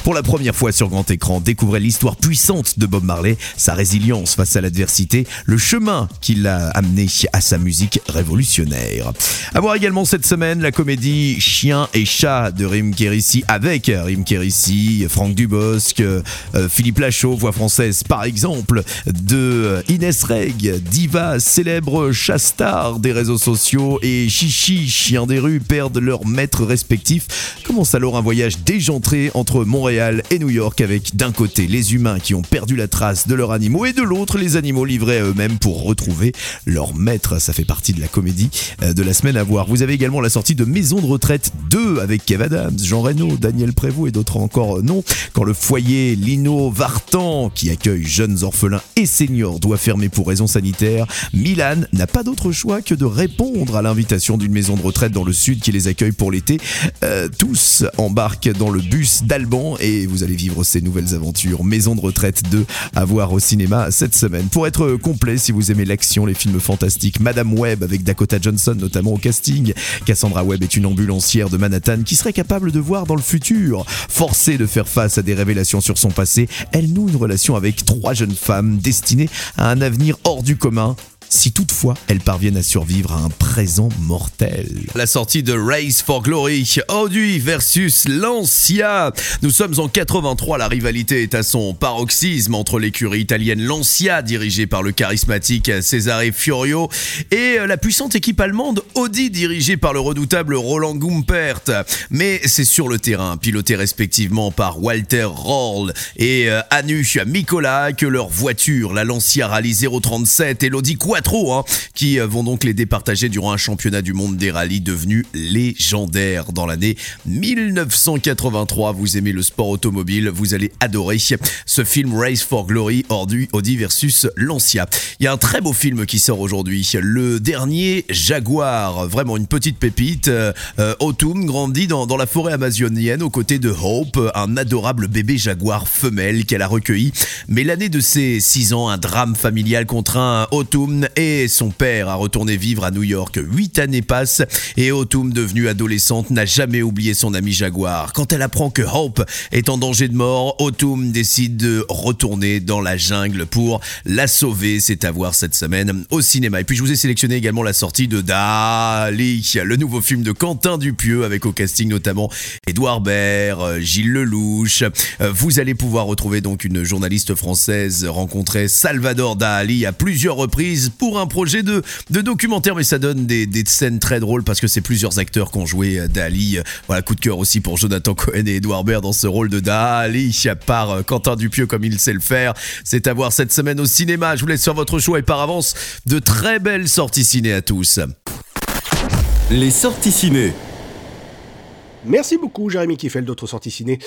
Pour la première fois sur grand écran, découvrez l'histoire puissante de Bob Marley, sa résilience face à l'adversité, le chemin qui l'a amené à sa musique révolutionnaire. À voir également cette semaine la comédie Chien et chat de Rim Kérissi avec Rim Kérissi, Franck Dubosc, euh, Philippe Lachaud, voix française par exemple, de Inès Reg, diva célèbre chasse-star des réseaux sociaux et Chichi, chien des rues, perdent leurs maîtres respectifs. Commence alors un voyage déjantré entre Montréal et New York avec d'un côté les humains qui ont perdu la trace de leurs animaux et de l'autre les animaux livrés à eux-mêmes pour retrouver leur maître. Ça fait partie de la comédie euh, de la semaine à voir. Vous avez également la sortie de Maison de retraite 2 avec Kev Adams, Jean Reno, Daniel Prévost et d'autres encore non. Quand le foyer Lino Vartan, qui accueille jeunes orphelins et seniors, doit fermer pour raisons sanitaires, Milan n'a pas d'autre choix que de répondre à l'invitation d'une maison de retraite dans le sud qui les accueille pour l'été. Euh, tous embarquent dans le bus d'Alban et vous allez vivre ces nouvelles aventures. Maison de retraite 2 à voir au cinéma cette semaine. Pour être complet, si vous aimez l'action, les films fantastiques, Madame Webb avec Dakota Johnson notamment au casting. Cassandra Webb est une ambulancière de Manhattan qui serait capable de voir dans le futur. Forcée de faire face à des révélations sur son passé, elle noue une relation avec trois jeunes femmes destinées à un avenir hors du commun si toutefois elles parviennent à survivre à un présent mortel. La sortie de Race for Glory, Audi versus Lancia. Nous sommes en 83, la rivalité est à son paroxysme entre l'écurie italienne Lancia, dirigée par le charismatique Cesare Fiorio, et la puissante équipe allemande Audi, dirigée par le redoutable Roland Gumpert. Mais c'est sur le terrain, piloté respectivement par Walter Roll et euh, Anu Mikola, que leur voiture, la Lancia Rallye 037 et l'Audi Quattro, hein, qui euh, vont donc les départager durant un championnat du monde des rallyes devenu légendaire dans l'année 1983. Vous aimez le sport automobile, vous allez adorer ce film Race for Glory Audi, Audi versus Lancia. Il y a un très beau film qui sort aujourd'hui, le dernier Jaguar, vraiment une petite pépite. Euh, euh, Autumn grandit dans, dans la forêt amazonienne aux côtés de Hope, un adorable bébé jaguar femelle qu'elle a recueilli. Mais l'année de ses 6 ans, un drame familial contraint Autumn et son père a retourné vivre à New York. Huit années passent et Autumn, devenue adolescente, n'a jamais oublié son ami Jaguar. Quand elle apprend que Hope est en danger de mort, Autumn décide de retourner dans la jungle pour la sauver. C'est à voir cette semaine au cinéma. Et puis je vous ai sélectionné également la sortie de Dali, le nouveau film de Quentin Dupieux avec au casting notamment Édouard Baird, Gilles Lelouch. Vous allez pouvoir retrouver donc une journaliste française rencontrer Salvador Dali à plusieurs reprises pour un projet de, de documentaire, mais ça donne des, des scènes très drôles parce que c'est plusieurs acteurs qui ont joué euh, Dali. Euh, Voilà, coup de cœur aussi pour Jonathan Cohen et Edouard Baird dans ce rôle de Dali par euh, Quentin Dupieux comme il sait le faire. C'est à voir cette semaine au cinéma. Je vous laisse faire votre choix et par avance, de très belles sorties ciné à tous. Les sorties ciné. Merci beaucoup, Jérémy Kiffel, d'autres sorties ciné.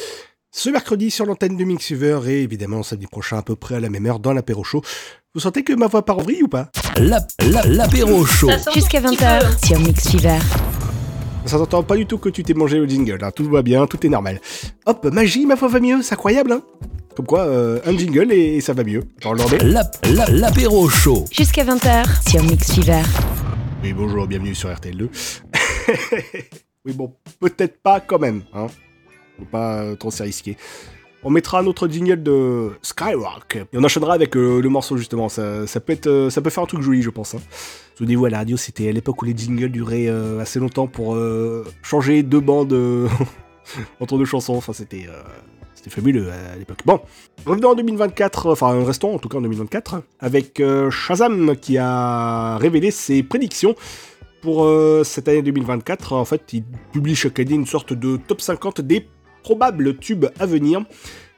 Ce mercredi sur l'antenne de Mixiver et évidemment samedi prochain à peu près à la même heure dans l'apéro show. Vous sentez que ma voix part en vrille ou pas? La- la- L'apéro show. Jusqu'à 20h sur Mix Fever. Ça s'entend pas du tout que tu t'es mangé le jingle, hein. tout va bien, tout est normal. Hop, magie, ma voix va mieux, c'est incroyable, hein Comme quoi, euh, un jingle et, et ça va mieux. Genre, l'ordre La- la- L'apéro show. Jusqu'à 20h sur Mix Fever. Oui, bonjour, bienvenue sur RTL2. oui, bon, peut-être pas quand même, hein. Faut pas euh, trop se risquer. On mettra un autre jingle de Skyrock. Et on enchaînera avec euh, le morceau, justement. Ça, ça peut être, euh, ça peut faire un truc joli, je pense. Hein. Souvenez-vous, à la radio, c'était à l'époque où les jingles duraient euh, assez longtemps pour changer deux bandes entre deux chansons. Enfin, c'était... c'était fabuleux à l'époque. Bon, revenons en 2024, enfin restons en tout cas en 2024, avec Shazam qui a révélé ses prédictions pour cette année 2024. En fait, il publie chaque année une sorte de top 50 des probables tubes à venir.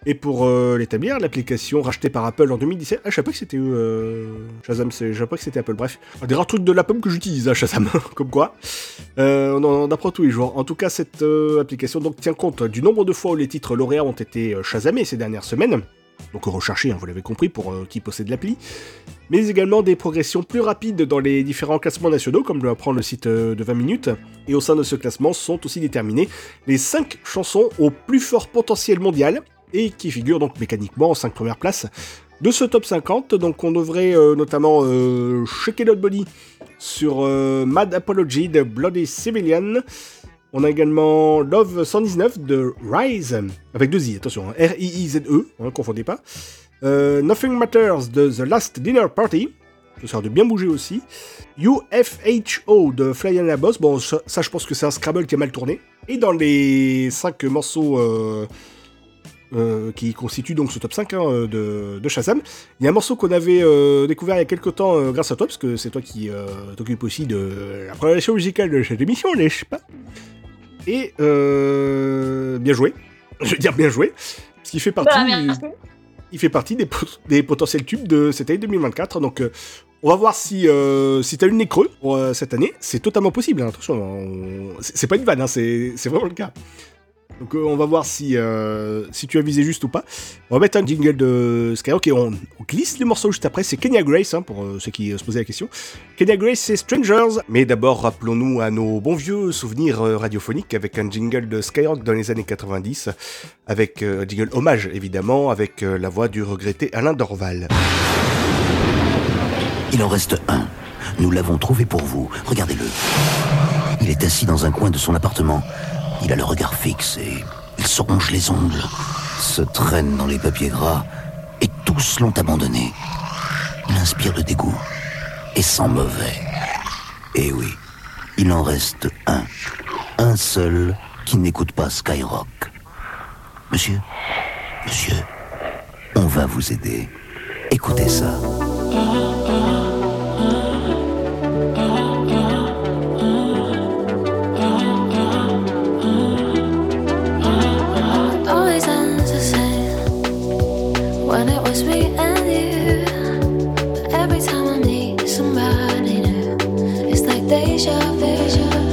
Et pour euh, l'établir, l'application rachetée par Apple en 2017. Ah, je savais pas que c'était eux, Shazam, je que c'était Apple. Bref, des rares trucs de la pomme que j'utilise, hein, Shazam, comme quoi. Euh, on, en, apprend tous les jours. En tout cas, cette euh, application donc tient compte du nombre de fois où les titres lauréats ont été Shazamés ces dernières semaines. Donc recherchés, hein, vous l'avez compris, pour euh, qui possède l'appli. Mais également des progressions plus rapides dans les différents classements nationaux, comme le apprend le site euh, de 20 minutes. Et au sein de ce classement sont aussi déterminées les 5 chansons au plus fort potentiel mondial, et qui figurent donc mécaniquement en 5 premières places de ce top 50. Donc on devrait euh, notamment It Out Body sur Mad Apology de Bloody Civilian. On a également Love 119 de Rise, avec deux I, attention, hein, R-I-I-Z-E, hein, confondez pas. Euh, Nothing Matters de The Last Dinner Party, ça sert de bien bouger aussi. UFHO de Fly and Boss, bon, ça, je pense que c'est un Scrabble qui a mal tourné. Et dans les 5 morceaux euh, euh, qui constituent donc ce top 5 hein, de, de Shazam, il y a un morceau qu'on avait découvert il y a quelques temps grâce à toi, parce que c'est toi qui t'occupes aussi de la programmation musicale de cette émission, n'est-ce pas? Et euh, bien joué, je veux dire bien joué, parce qu'il fait partie, Bah, il fait partie des, pot- des potentiels tubes de cette année 2024. Donc, euh, on va voir si, euh, si t'as eu le nez creux pour euh, cette année. C'est totalement possible, hein, attention. on- C'est pas une vanne, hein, c'est c'est vraiment le cas. Donc, euh, on va voir si, euh, si tu as visé juste ou pas. On va mettre un jingle de Skyrock et on, glisse les morceaux juste après. C'est Kenya Grace, hein, pour euh, ceux qui se posaient la question. Kenya Grace, c'est Strangers. Mais d'abord, rappelons-nous à nos bons vieux souvenirs radiophoniques avec un jingle de Skyrock dans les années 90. Avec un jingle hommage, évidemment, avec la voix du regretté Alain Dorval. Il en reste un. Nous l'avons trouvé pour vous. Regardez-le. Il est assis dans un coin de son appartement. Il a le regard fixe et il se ronge les ongles, se traîne dans les papiers gras et tous l'ont abandonné. Il inspire le dégoût et sent mauvais. Et oui, il en reste un. Un seul qui n'écoute pas Skyrock. Monsieur, monsieur, on va vous aider. Écoutez ça. When it was me and you. But every time I meet somebody new, it's like deja vu.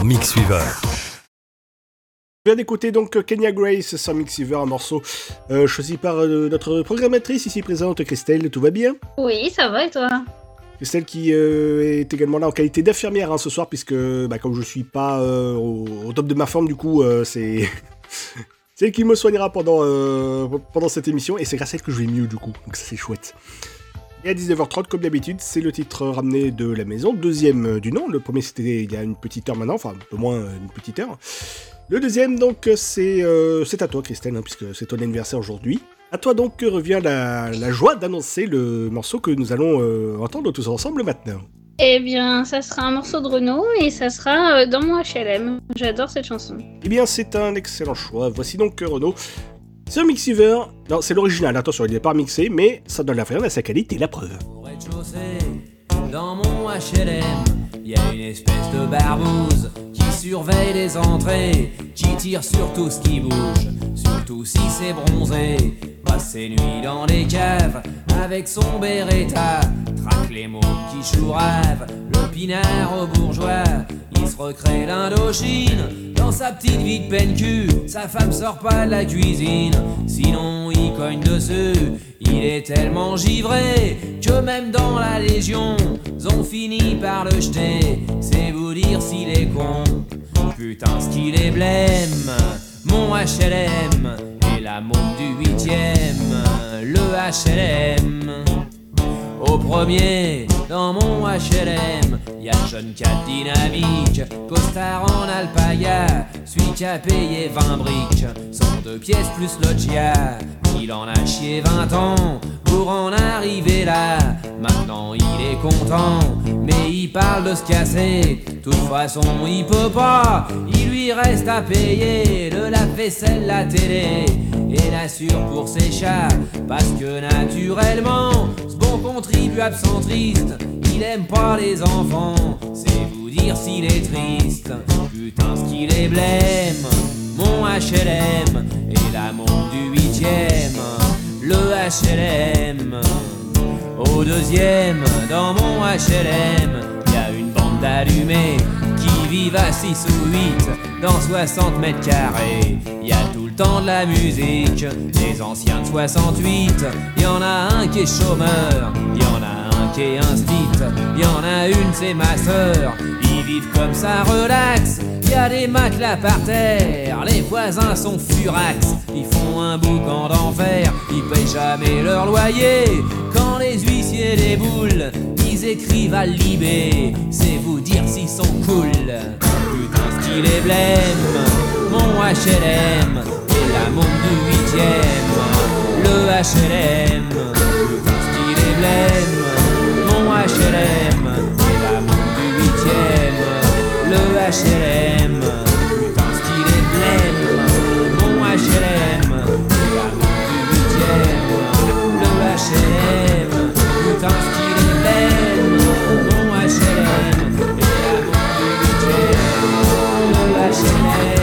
Sur Mix Fever. On vient d'écouter donc Kenya Grace sans Mixiver, un morceau euh, choisi par euh, notre programmatrice ici présente, Christelle. Tout va bien? Oui, ça va et toi? Christelle qui euh, est également là en qualité d'infirmière hein, ce soir, puisque bah, comme je suis pas euh, au, au top de ma forme, du coup, euh, c'est. c'est elle qui me soignera pendant, euh, pendant cette émission, et c'est grâce à elle que je vais mieux, du coup. Donc ça, c'est chouette. Et à 19h30, comme d'habitude, c'est le titre ramené de la maison, deuxième euh, du nom. Le premier, c'était il y a une petite heure maintenant, enfin, un peu moins euh, une petite heure. Le deuxième, donc, c'est euh, c'est à toi, Christelle, hein, puisque c'est ton anniversaire aujourd'hui. À toi, donc, que revient la, la joie d'annoncer le morceau que nous allons euh, entendre tous ensemble maintenant. Eh bien, ça sera un morceau de Renault et ça sera dans mon HLM. J'adore cette chanson. Eh bien, c'est un excellent choix. Voici donc Renault. Un mixiver. Non, c'est l'original, attention, il n'est pas mixé, mais ça donne la rien à sa qualité, la preuve. dans mon HLM, y a une espèce de barbouze surveille les entrées, qui tire sur tout ce qui bouge, surtout si c'est bronzé. Passe ses nuits dans les caves avec son Beretta, traque les mots qui chourave, le pinard au bourgeois. Il se recrée l'Indochine dans sa petite vie de peine cul. Sa femme sort pas de la cuisine, sinon il cogne dessus. Il est tellement givré que même dans la Légion, ont fini par le jeter. C'est vous dire s'il est con. Putain, ce qu'il est blême. Mon HLM et la môme du huitième. Le HLM. Au premier, dans mon HLM, y a le jeune cat dynamique, costard en alpaga, celui qui a payé 20 briques, sont deux pièces plus loggia. Il en a chié 20 ans pour en arriver là. Maintenant il est content, mais il parle de se casser. Toute façon, il peut pas, il lui reste à payer de la vaisselle, la télé et l'assure pour ses chats. Parce que naturellement, ce bon contribuable centriste, il aime pas les enfants. C'est vous dire s'il est triste. Putain, ce qu'il est blême. Mon HLM et la môme du huitième. Le HLM. Au deuxième, dans mon HLM, y a une bande d'allumés qui vivent à 6 ou 8 dans 60 mètres carrés. Y a tout le temps de la musique, des anciens de 68. Y en a un qui est chômeur, y en a un qui est instit. Y en a une, c'est ma sœur. Ils vivent comme ça, relax. Y a des matelas par terre, les voisins sont furax. Ils font un boucan d'enfer, ils payent jamais leur loyer les huissiers des boules, ils écrivent à Libé, c'est vous dire s'ils sont cool. Putain, style est blême, mon HLM, et la montre du huitième, le HLM. Putain, style est blême, mon HLM, et la montre du huitième, le HLM. Putain, style est blême, mon HLM, et la montre du huitième, le HLM. imaginei.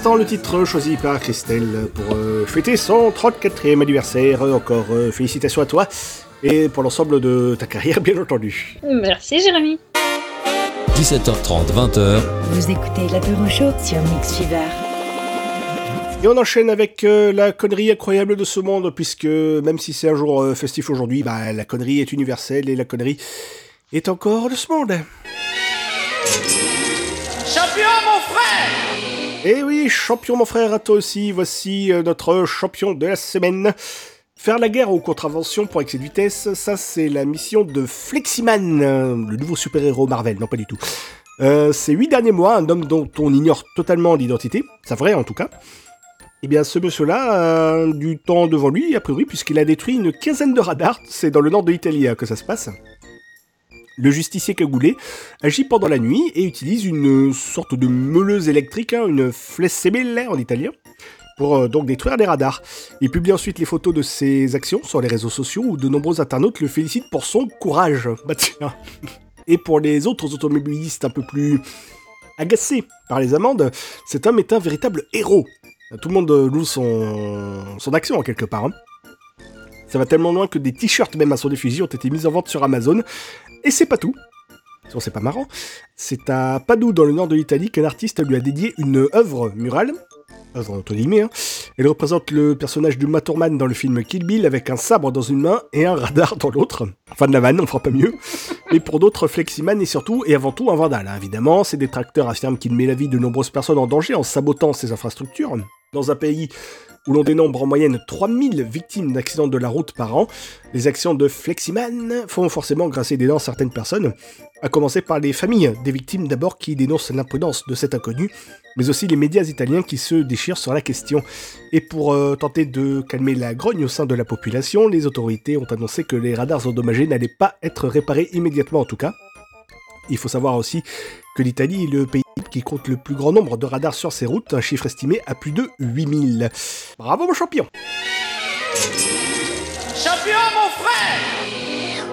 L'instant, le titre choisi par Christelle pour euh, fêter son 34e anniversaire. Encore euh, félicitations à toi et pour l'ensemble de ta carrière, bien entendu. Merci Jérémy. 17h30, 20h. Vous écoutez l'apéro chaud sur Mix Fever. Et on enchaîne avec euh, la connerie incroyable de ce monde, puisque même si c'est un jour euh, festif aujourd'hui, bah, la connerie est universelle et la connerie est encore de ce monde. Champion, mon frère Eh oui, champion mon frère, à toi aussi, voici euh, notre champion de la semaine. Faire la guerre aux contraventions pour excès de vitesse, ça c'est la mission de Fleximan, le nouveau super-héros Marvel, non pas du tout. Euh, ces huit derniers mois, un homme dont on ignore totalement l'identité, c'est vrai en tout cas, eh bien ce monsieur-là a du temps devant lui, a priori, puisqu'il a détruit une quinzaine de radars, c'est dans le nord de l'Italie hein, que ça se passe. Le justicier cagoulé agit pendant la nuit et utilise une sorte de meuleuse électrique, hein, une flessibile en italien, pour euh, donc détruire les radars. Il publie ensuite les photos de ses actions sur les réseaux sociaux où de nombreux internautes le félicitent pour son courage. Bah. Et pour les autres automobilistes un peu plus agacés par les amendes, cet homme est un véritable héros. Tout le monde loue son, son action en quelque part. hein. Ça va tellement loin que des t-shirts même à son effigie ont été mis en vente sur Amazon. Et c'est pas tout. Sinon, c'est pas marrant. C'est à Padoue, dans le nord de l'Italie, qu'un artiste lui a dédié une œuvre murale. Œuvre entre guillemets, hein. Elle représente le personnage de Maturman dans le film Kill Bill avec un sabre dans une main et un radar dans l'autre. Enfin de la vanne, on fera pas mieux. Mais pour d'autres, Fleximan est surtout et avant tout un vandale. hein. Évidemment, ses détracteurs affirment qu'il met la vie de nombreuses personnes en danger en sabotant ses infrastructures. Dans un pays où l'on dénombre en moyenne 3000 victimes d'accidents de la route par an, les actions de Fleximan font forcément grincer des dents certaines personnes, à commencer par les familles des victimes d'abord qui dénoncent l'imprudence de cet inconnu, mais aussi les médias italiens qui se déchirent sur la question. Et pour euh, tenter de calmer la grogne au sein de la population, les autorités ont annoncé que les radars endommagés n'allaient pas être réparés immédiatement en tout cas. Il faut savoir aussi que l'Italie est le pays qui compte le plus grand nombre de radars sur ses routes, un chiffre estimé à plus de 8000. Bravo mon champion Champion, mon frère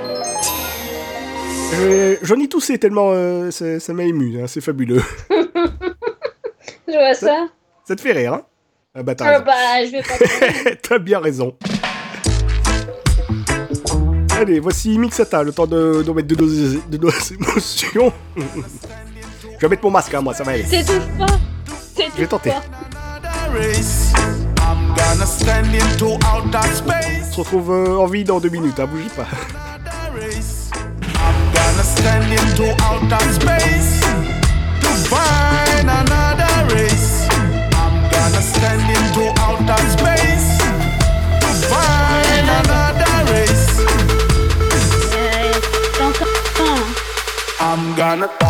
Je- J'en ai toussé tellement euh, ça m'a ému, hein, c'est fabuleux. Je vois ça. Ça te fait rire, hein? Ah bah t'as Ah raison. bah, je vais pas. T'as bien raison. Allez, voici Mixata, le temps de, de mettre de nos, de nos émotions. Je vais mettre mon masque, hein, moi, ça va aller. T'étouffes pas. Je vais tenter. On se retrouve euh, en vie dans deux minutes, hein, bougez pas. I'm gonna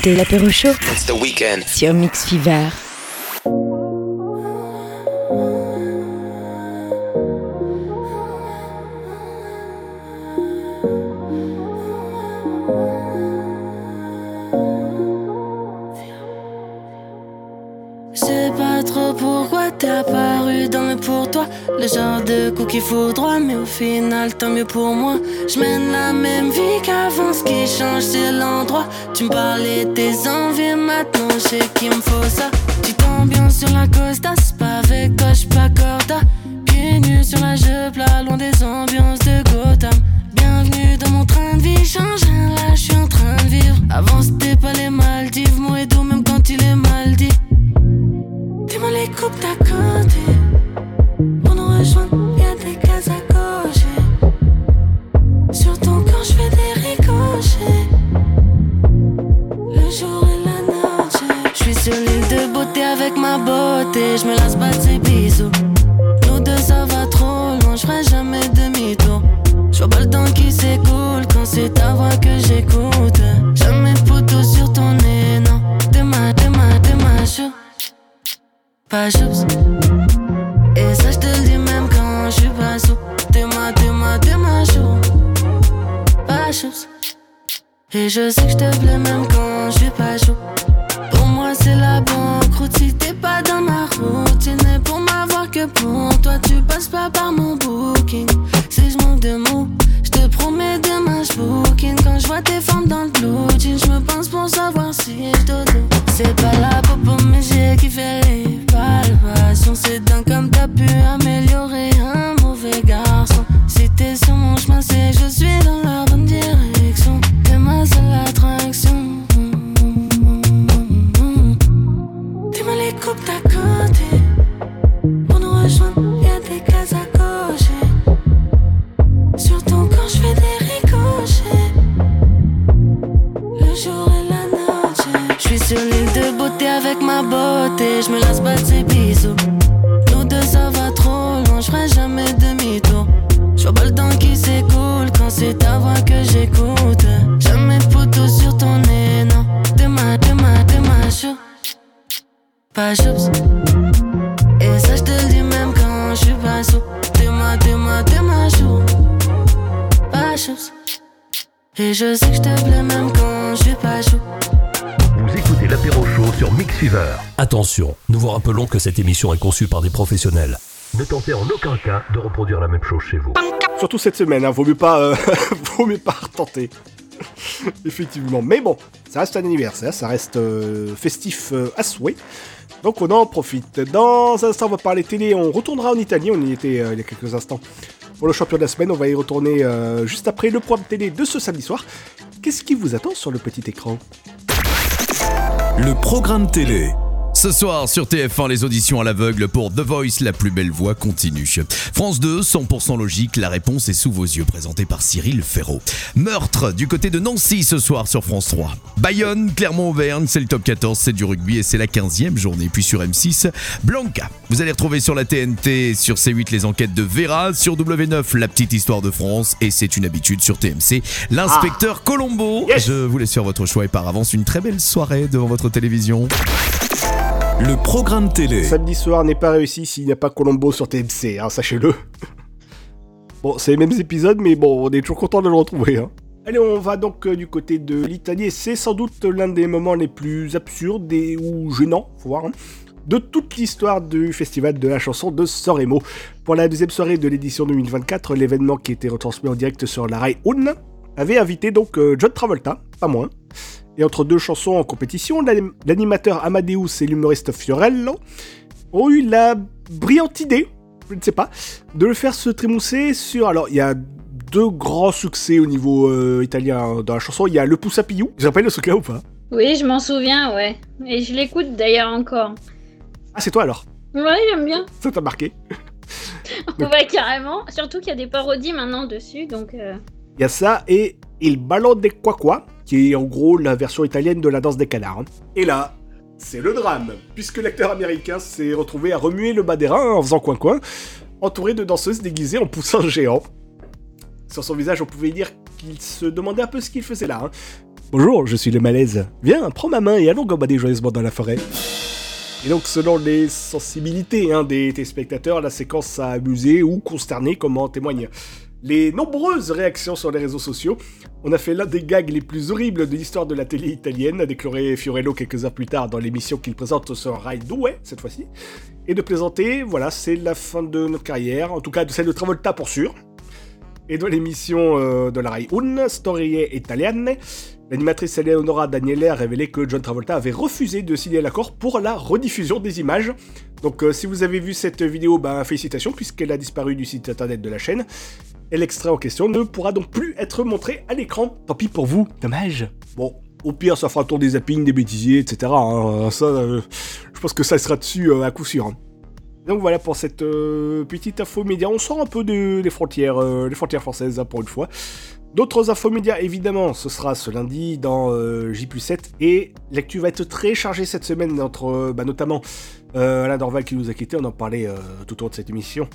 écoutez l'apéro It's the weekend. sur Mix Fever. Beauté. Je me lasse pas est conçue par des professionnels. Ne tentez en aucun cas de reproduire la même chose chez vous. Surtout cette semaine, hein, vaut mieux pas, euh, vaut mieux pas retenter. Effectivement. Mais bon, ça reste un anniversaire, ça reste euh, festif euh, à souhait. Donc on en profite. Dans un instant, on va parler télé. On retournera en Italie. On y était euh, il y a quelques instants. Pour le champion de la semaine, on va y retourner euh, juste après le programme télé de ce samedi soir. Qu'est-ce qui vous attend sur le petit écran? Le programme télé. Ce soir sur TF1, les auditions à l'aveugle pour The Voice, la plus belle voix continue. France 2, 100% logique, la réponse est sous vos yeux, présenté par Cyril Ferraud. Meurtre du côté de Nancy ce soir sur France 3. Bayonne, Clermont-Auvergne, c'est le top 14, c'est du rugby et c'est la 15e journée. Puis sur M6, Blanca. Vous allez retrouver sur la TNT, sur C8 les enquêtes de Vera, sur W9 la petite histoire de France et c'est une habitude sur TMC, l'inspecteur Colombo. Je vous laisse faire votre choix et par avance une très belle soirée devant votre télévision. Le programme télé. Samedi soir n'est pas réussi s'il n'y a pas Colombo sur TMC, hein, sachez-le. Bon, c'est les mêmes épisodes, mais bon, on est toujours content de le retrouver. Hein. Allez, on va donc euh, du côté de l'Italie, c'est sans doute l'un des moments les plus absurdes et ou gênants, faut voir, hein, de toute l'histoire du festival de la chanson de Sorremo. Pour la deuxième soirée de l'édition 2024, l'événement qui était retransmis en direct sur la Rai Un avait invité donc euh, John Travolta, pas moins. Et entre deux chansons en compétition, l'anim- l'animateur Amadeus et l'humoriste Fiorello ont eu la brillante idée, je ne sais pas, de le faire se trémousser sur. Alors, il y a deux grands succès au niveau euh, italien dans la chanson. Il y a Le Pouce à Pillou. Vous rappelez ce cas ou pas? Oui, je m'en souviens, ouais. Et je l'écoute d'ailleurs encore. Ah, c'est toi alors? Ouais, j'aime bien. Ça t'a marqué? Ouais, carrément. Surtout qu'il y a des parodies maintenant dessus, donc. euh, Il y a ça et Il Ballon des Quoi Quoi, qui est en gros la version italienne de la danse des canards. Et là, c'est le drame, puisque l'acteur américain s'est retrouvé à remuer le bas des reins en faisant coin-coin, entouré de danseuses déguisées en poussins géants. Sur son visage, on pouvait dire qu'il se demandait un peu ce qu'il faisait là. hein. Bonjour, je suis le malaise. Viens, prends ma main et allons gambader joyeusement dans la forêt. Et donc, selon les sensibilités hein, des téléspectateurs, la séquence a amusé ou consterné, comme en témoignent les nombreuses réactions sur les réseaux sociaux. On a fait l'un des gags les plus horribles de l'histoire de la télé italienne, a déclaré Fiorello quelques heures plus tard dans l'émission qu'il présente sur Rai 2, cette fois-ci. Et de plaisanter, voilà, c'est la fin de notre carrière, en tout cas de celle de Travolta pour sûr. Et dans l'émission euh, de la Rai 1, Storie Italiane, l'animatrice Eleonora Daniele a révélé que John Travolta avait refusé de signer l'accord pour la rediffusion des images. Donc euh, si vous avez vu cette vidéo, ben, félicitations puisqu'elle a disparu du site internet de la chaîne. Et l'extrait en question ne pourra donc plus être montré à l'écran. Tant pis pour vous, dommage. Bon, au pire, ça fera tour des zappings, des bêtisiers, etc. hein. Ça, euh, je pense que ça sera dessus euh, à coup sûr. hein. Donc voilà pour cette euh, petite info média. On sort un peu de- des frontières, euh, des frontières françaises hein, pour une fois. D'autres infos médias, évidemment, ce sera ce lundi dans euh, J7 et l'actu va être très chargée cette semaine entre euh, bah, notamment euh, Alain Dorval qui nous a quittés, on en parlait euh, tout au long de cette émission.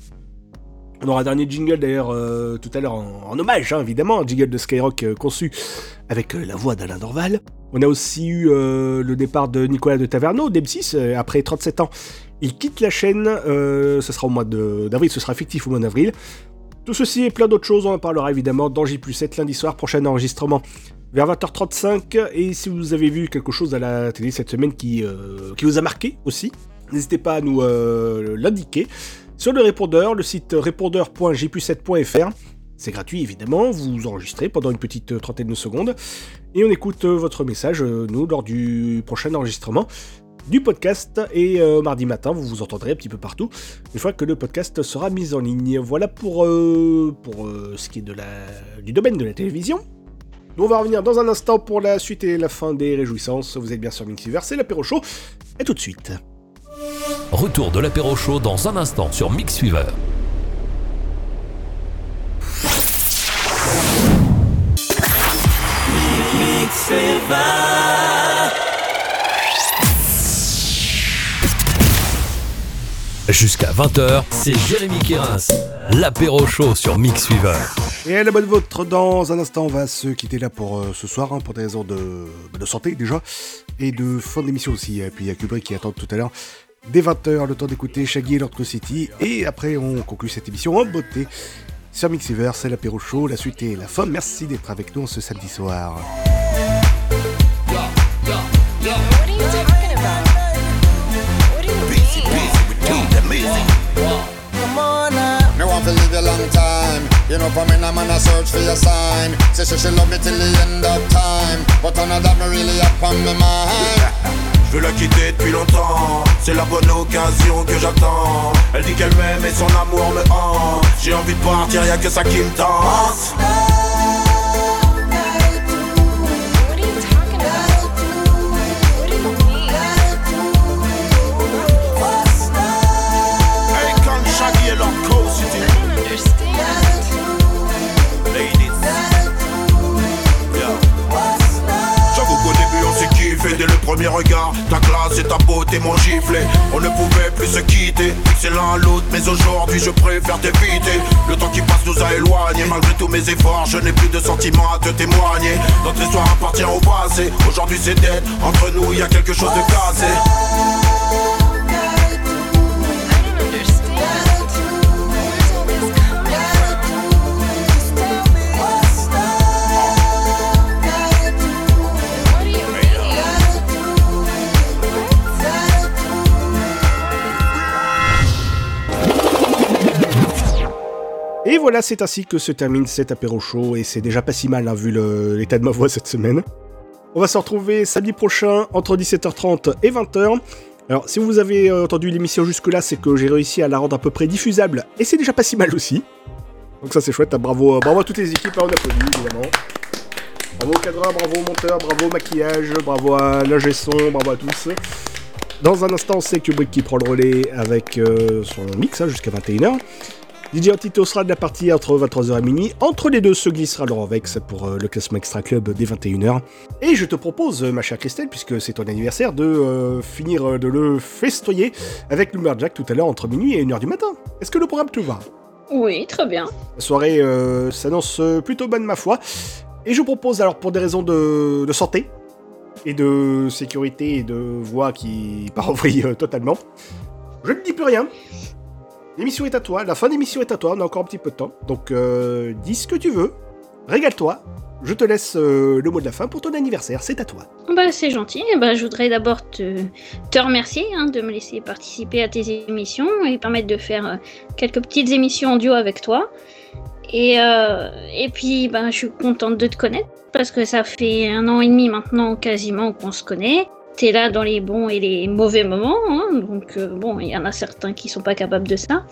On aura un dernier jingle d'ailleurs euh, tout à l'heure en, hommage, hein, évidemment, un jingle de Skyrock euh, conçu avec euh, la voix d'Alain Dorval. On a aussi eu le départ de Nicolas de Taverneau, d'M6, euh, après 37 ans. Il quitte la chaîne, ce sera au mois d'avril, ce sera effectif au mois d'avril. Tout ceci et plein d'autres choses, on en parlera évidemment dans J7 lundi soir, prochain enregistrement vers 20h35. Et si vous avez vu quelque chose à la télé cette semaine qui, vous a marqué aussi, n'hésitez pas à nous l'indiquer sur le répondeur, le site répondeur.j7.fr. C'est gratuit évidemment, vous enregistrez pendant une petite trentaine de secondes et on écoute euh, votre message, euh, nous, lors du prochain enregistrement du podcast et euh, mardi matin, vous vous entendrez un petit peu partout une fois que le podcast sera mis en ligne. Voilà pour, pour ce qui est de la, du domaine de la télévision. Nous, on va revenir dans un instant pour la suite et la fin des réjouissances. Vous êtes bien sur Mixiver, c'est l'apéro chaud. Et tout de suite. Retour de l'apéro chaud dans un instant sur Mix Fever. Jusqu'à 20h, c'est Jérémy Kérins. L'apéro chaud sur Mix Fever. Et à la bonne vôtre, dans un instant, on va se quitter là pour euh, ce soir, hein, pour des raisons de, de santé déjà, et de fin d'émission aussi. Et puis il y a Kubrick qui attend tout à l'heure, dès 20h, le temps d'écouter Shaggy et Lord City, et après on conclut cette émission en beauté. Sur Mixiver, c'est l'apéro chaud, la suite et la fin. Merci d'être avec nous ce samedi soir. You up. Je veux la quitter depuis longtemps, c'est la bonne occasion que j'attends. Elle dit qu'elle m'aime et son amour me hante. J'ai envie de partir, y'a que ça qui me tente. Premier Ta classe et ta beauté m'ont giflé. On ne pouvait plus se quitter Fixer l'un l'autre mais aujourd'hui je préfère t'éviter. Le temps qui passe nous a éloignés Malgré tous mes efforts je n'ai plus de sentiments à te témoigner. Notre histoire appartient au passé Aujourd'hui c'est dead Entre nous y a quelque chose de cassé Et voilà, c'est ainsi que se termine cet apéro chaud, et c'est déjà pas si mal hein, vu l'état de ma voix cette semaine. On va se retrouver samedi prochain entre 17h30 et 20h. Alors, si vous avez euh, entendu l'émission jusque-là, c'est que j'ai réussi à la rendre à peu près diffusable, et c'est déjà pas si mal aussi. Donc ça c'est chouette, hein. bravo, bravo à toutes les équipes, hein, évidemment. Bravo au cadreur, bravo au monteur, bravo au maquillage, bravo à l'ingé son, bravo à tous. Dans un instant, c'est Kubrick qui prend le relais avec euh, son mix jusqu'à 21h. DJ Antito sera de la partie entre 23h et minuit. Entre les deux se glissera Laurent Vex pour euh, le classement Extra Club dès 21h. Et je te propose, euh, ma chère Christelle, puisque c'est ton anniversaire, de euh, finir de le festoyer avec Lumberjack tout à l'heure entre minuit et 1h du matin. Est-ce que le programme te va? Oui, très bien. La soirée euh, s'annonce plutôt bonne, ma foi. Et je propose, alors, pour des raisons de, de santé et de sécurité et de voix qui part en vrille euh, totalement, je ne dis plus rien. L'émission est à toi, la fin d'émission est à toi, on a encore un petit peu de temps. Donc, euh, dis ce que tu veux, régale-toi. Je te laisse euh, le mot de la fin pour ton anniversaire, c'est à toi. Bah, c'est gentil. Eh ben, je voudrais d'abord te, te remercier hein, de me laisser participer à tes émissions et permettre de faire euh, quelques petites émissions en duo avec toi. Et, et puis, ben, je suis contente de te connaître parce que ça fait un an et demi maintenant quasiment qu'on se connaît. T'es là dans les bons et les mauvais moments, hein, donc euh, bon, il y en a certains qui sont pas capables de ça.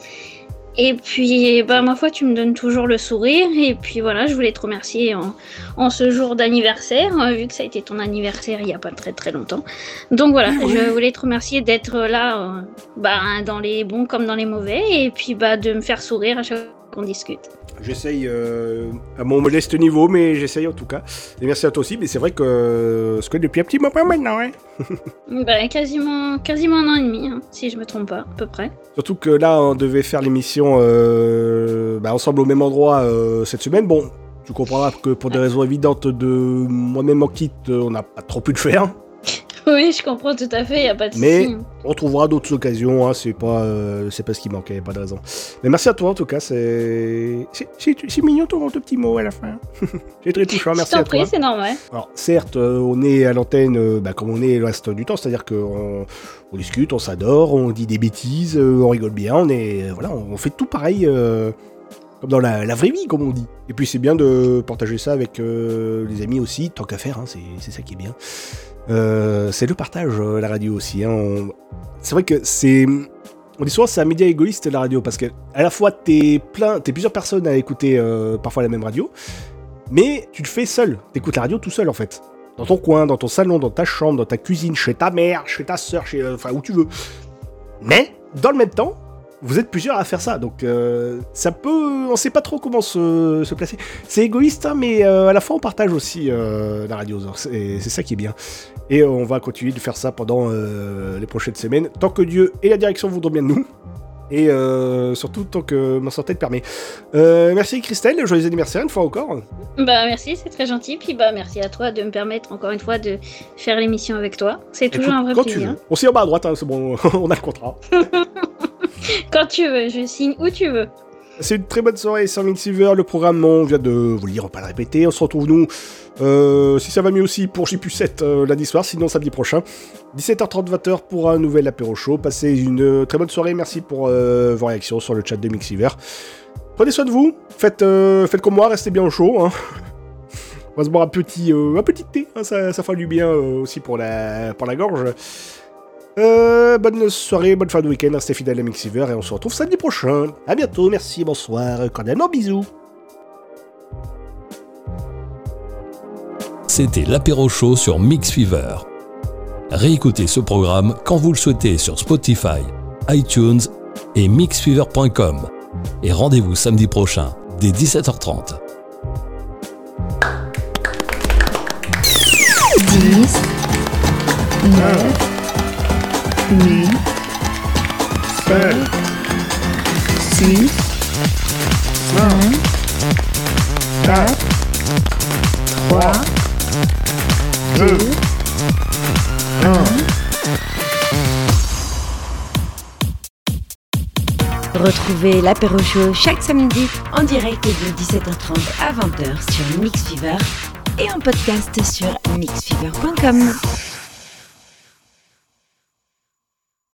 Et puis, bah, ma foi, tu me donnes toujours le sourire. Et puis voilà, je voulais te remercier en, en ce jour d'anniversaire, euh, vu que ça a été ton anniversaire il y a pas très très longtemps. Donc voilà, je voulais te remercier d'être là, euh, bah, dans les bons comme dans les mauvais, et puis bah, de me faire sourire à chaque fois qu'on discute. J'essaye euh, à mon modeste niveau, mais j'essaye en tout cas. Et merci à toi aussi, mais c'est vrai que euh, ce que depuis un petit moment maintenant, hein. Bah, quasiment, quasiment un an et demi, hein, si je me trompe pas, à peu près. Surtout que là, on devait faire l'émission euh, bah, ensemble au même endroit euh, cette semaine. Bon, tu comprendras que pour des raisons évidentes de moi-même en kit, on n'a pas trop pu le faire. Oui, je comprends tout à fait, il a pas de Mais on trouvera d'autres occasions, hein, c'est pas, euh, c'est pas ce qui manquait, pas de raison. Mais merci à toi en tout cas, c'est, c'est, c'est- c'est mignon ton, petit mot à la fin. c'est très touchant, Je merci t'en à toi. prie, c'est normal. Alors certes, euh, on est à l'antenne euh, bah, comme on est le reste du temps, c'est-à-dire qu'on on discute, on s'adore, on dit des bêtises, euh, on rigole bien, on est voilà, on fait tout pareil euh, comme dans la, la vraie vie, comme on dit. Et puis c'est bien de partager ça avec euh, les amis aussi, tant qu'à faire, hein, c'est c'est ça qui est bien. Euh, c'est le partage, euh, la radio aussi. hein, C'est vrai que c'est on dit souvent c'est un média égoïste la radio parce que à la fois t'es plein, t'es plusieurs personnes à écouter euh, parfois la même radio, mais tu le fais seul. T'écoutes la radio tout seul en fait. Dans ton coin, dans ton salon, dans ta chambre, dans ta cuisine, chez ta mère, chez ta soeur, chez, enfin où tu veux. Mais dans le même temps, vous êtes plusieurs à faire ça, donc euh, ça peut, on sait pas trop comment se, placer. C'est égoïste, hein, mais à la fois on partage aussi la radio. C'est c'est ça qui est bien. Et euh, on va continuer de faire ça pendant euh, les prochaines semaines, tant que Dieu et la direction voudront bien de nous. Et euh, surtout tant que ma santé le permet. Euh, merci Christelle, joyeux anniversaire une fois encore. Bah merci, c'est très gentil. Puis bah merci à toi de me permettre encore une fois de faire l'émission avec toi. C'est toujours Écoute, un vrai quand tu plaisir. veux. On s'y en bas à droite, hein, c'est bon, on a le contrat. Quand tu veux, je signe où tu veux. C'est une très bonne soirée, 100 000 Silver, le programme, on vient de vous le dire, on va pas le répéter, on se retrouve nous, euh, si ça va mieux aussi, pour J7 euh, lundi soir, sinon samedi prochain, 17h30, 20h pour un nouvel apéro show, passez une euh, très bonne soirée, merci pour vos réactions sur le chat de Mixiver. Prenez soin de vous, faites, comme moi, restez bien au chaud, hein. On va se boire un petit, un petit thé, hein, ça, ça fait du bien aussi pour la, pour la gorge. Bonne soirée, bonne fin de week-end, restez fidèles à Mixiver et on se retrouve samedi prochain. À bientôt, merci, bonsoir, cordialement bisous. C'était l'apéro show sur Mix Fever. Réécoutez ce programme quand vous le souhaitez sur Spotify, iTunes et mixfever.com. Et rendez-vous samedi prochain dès 17h30. 10, 9, 8, 7, 6, 5, 4, 3, 2, 1. Retrouvez l'apéro show chaque samedi en direct de 17h30 à 20h sur Mix Fever et en podcast sur mixfever.com.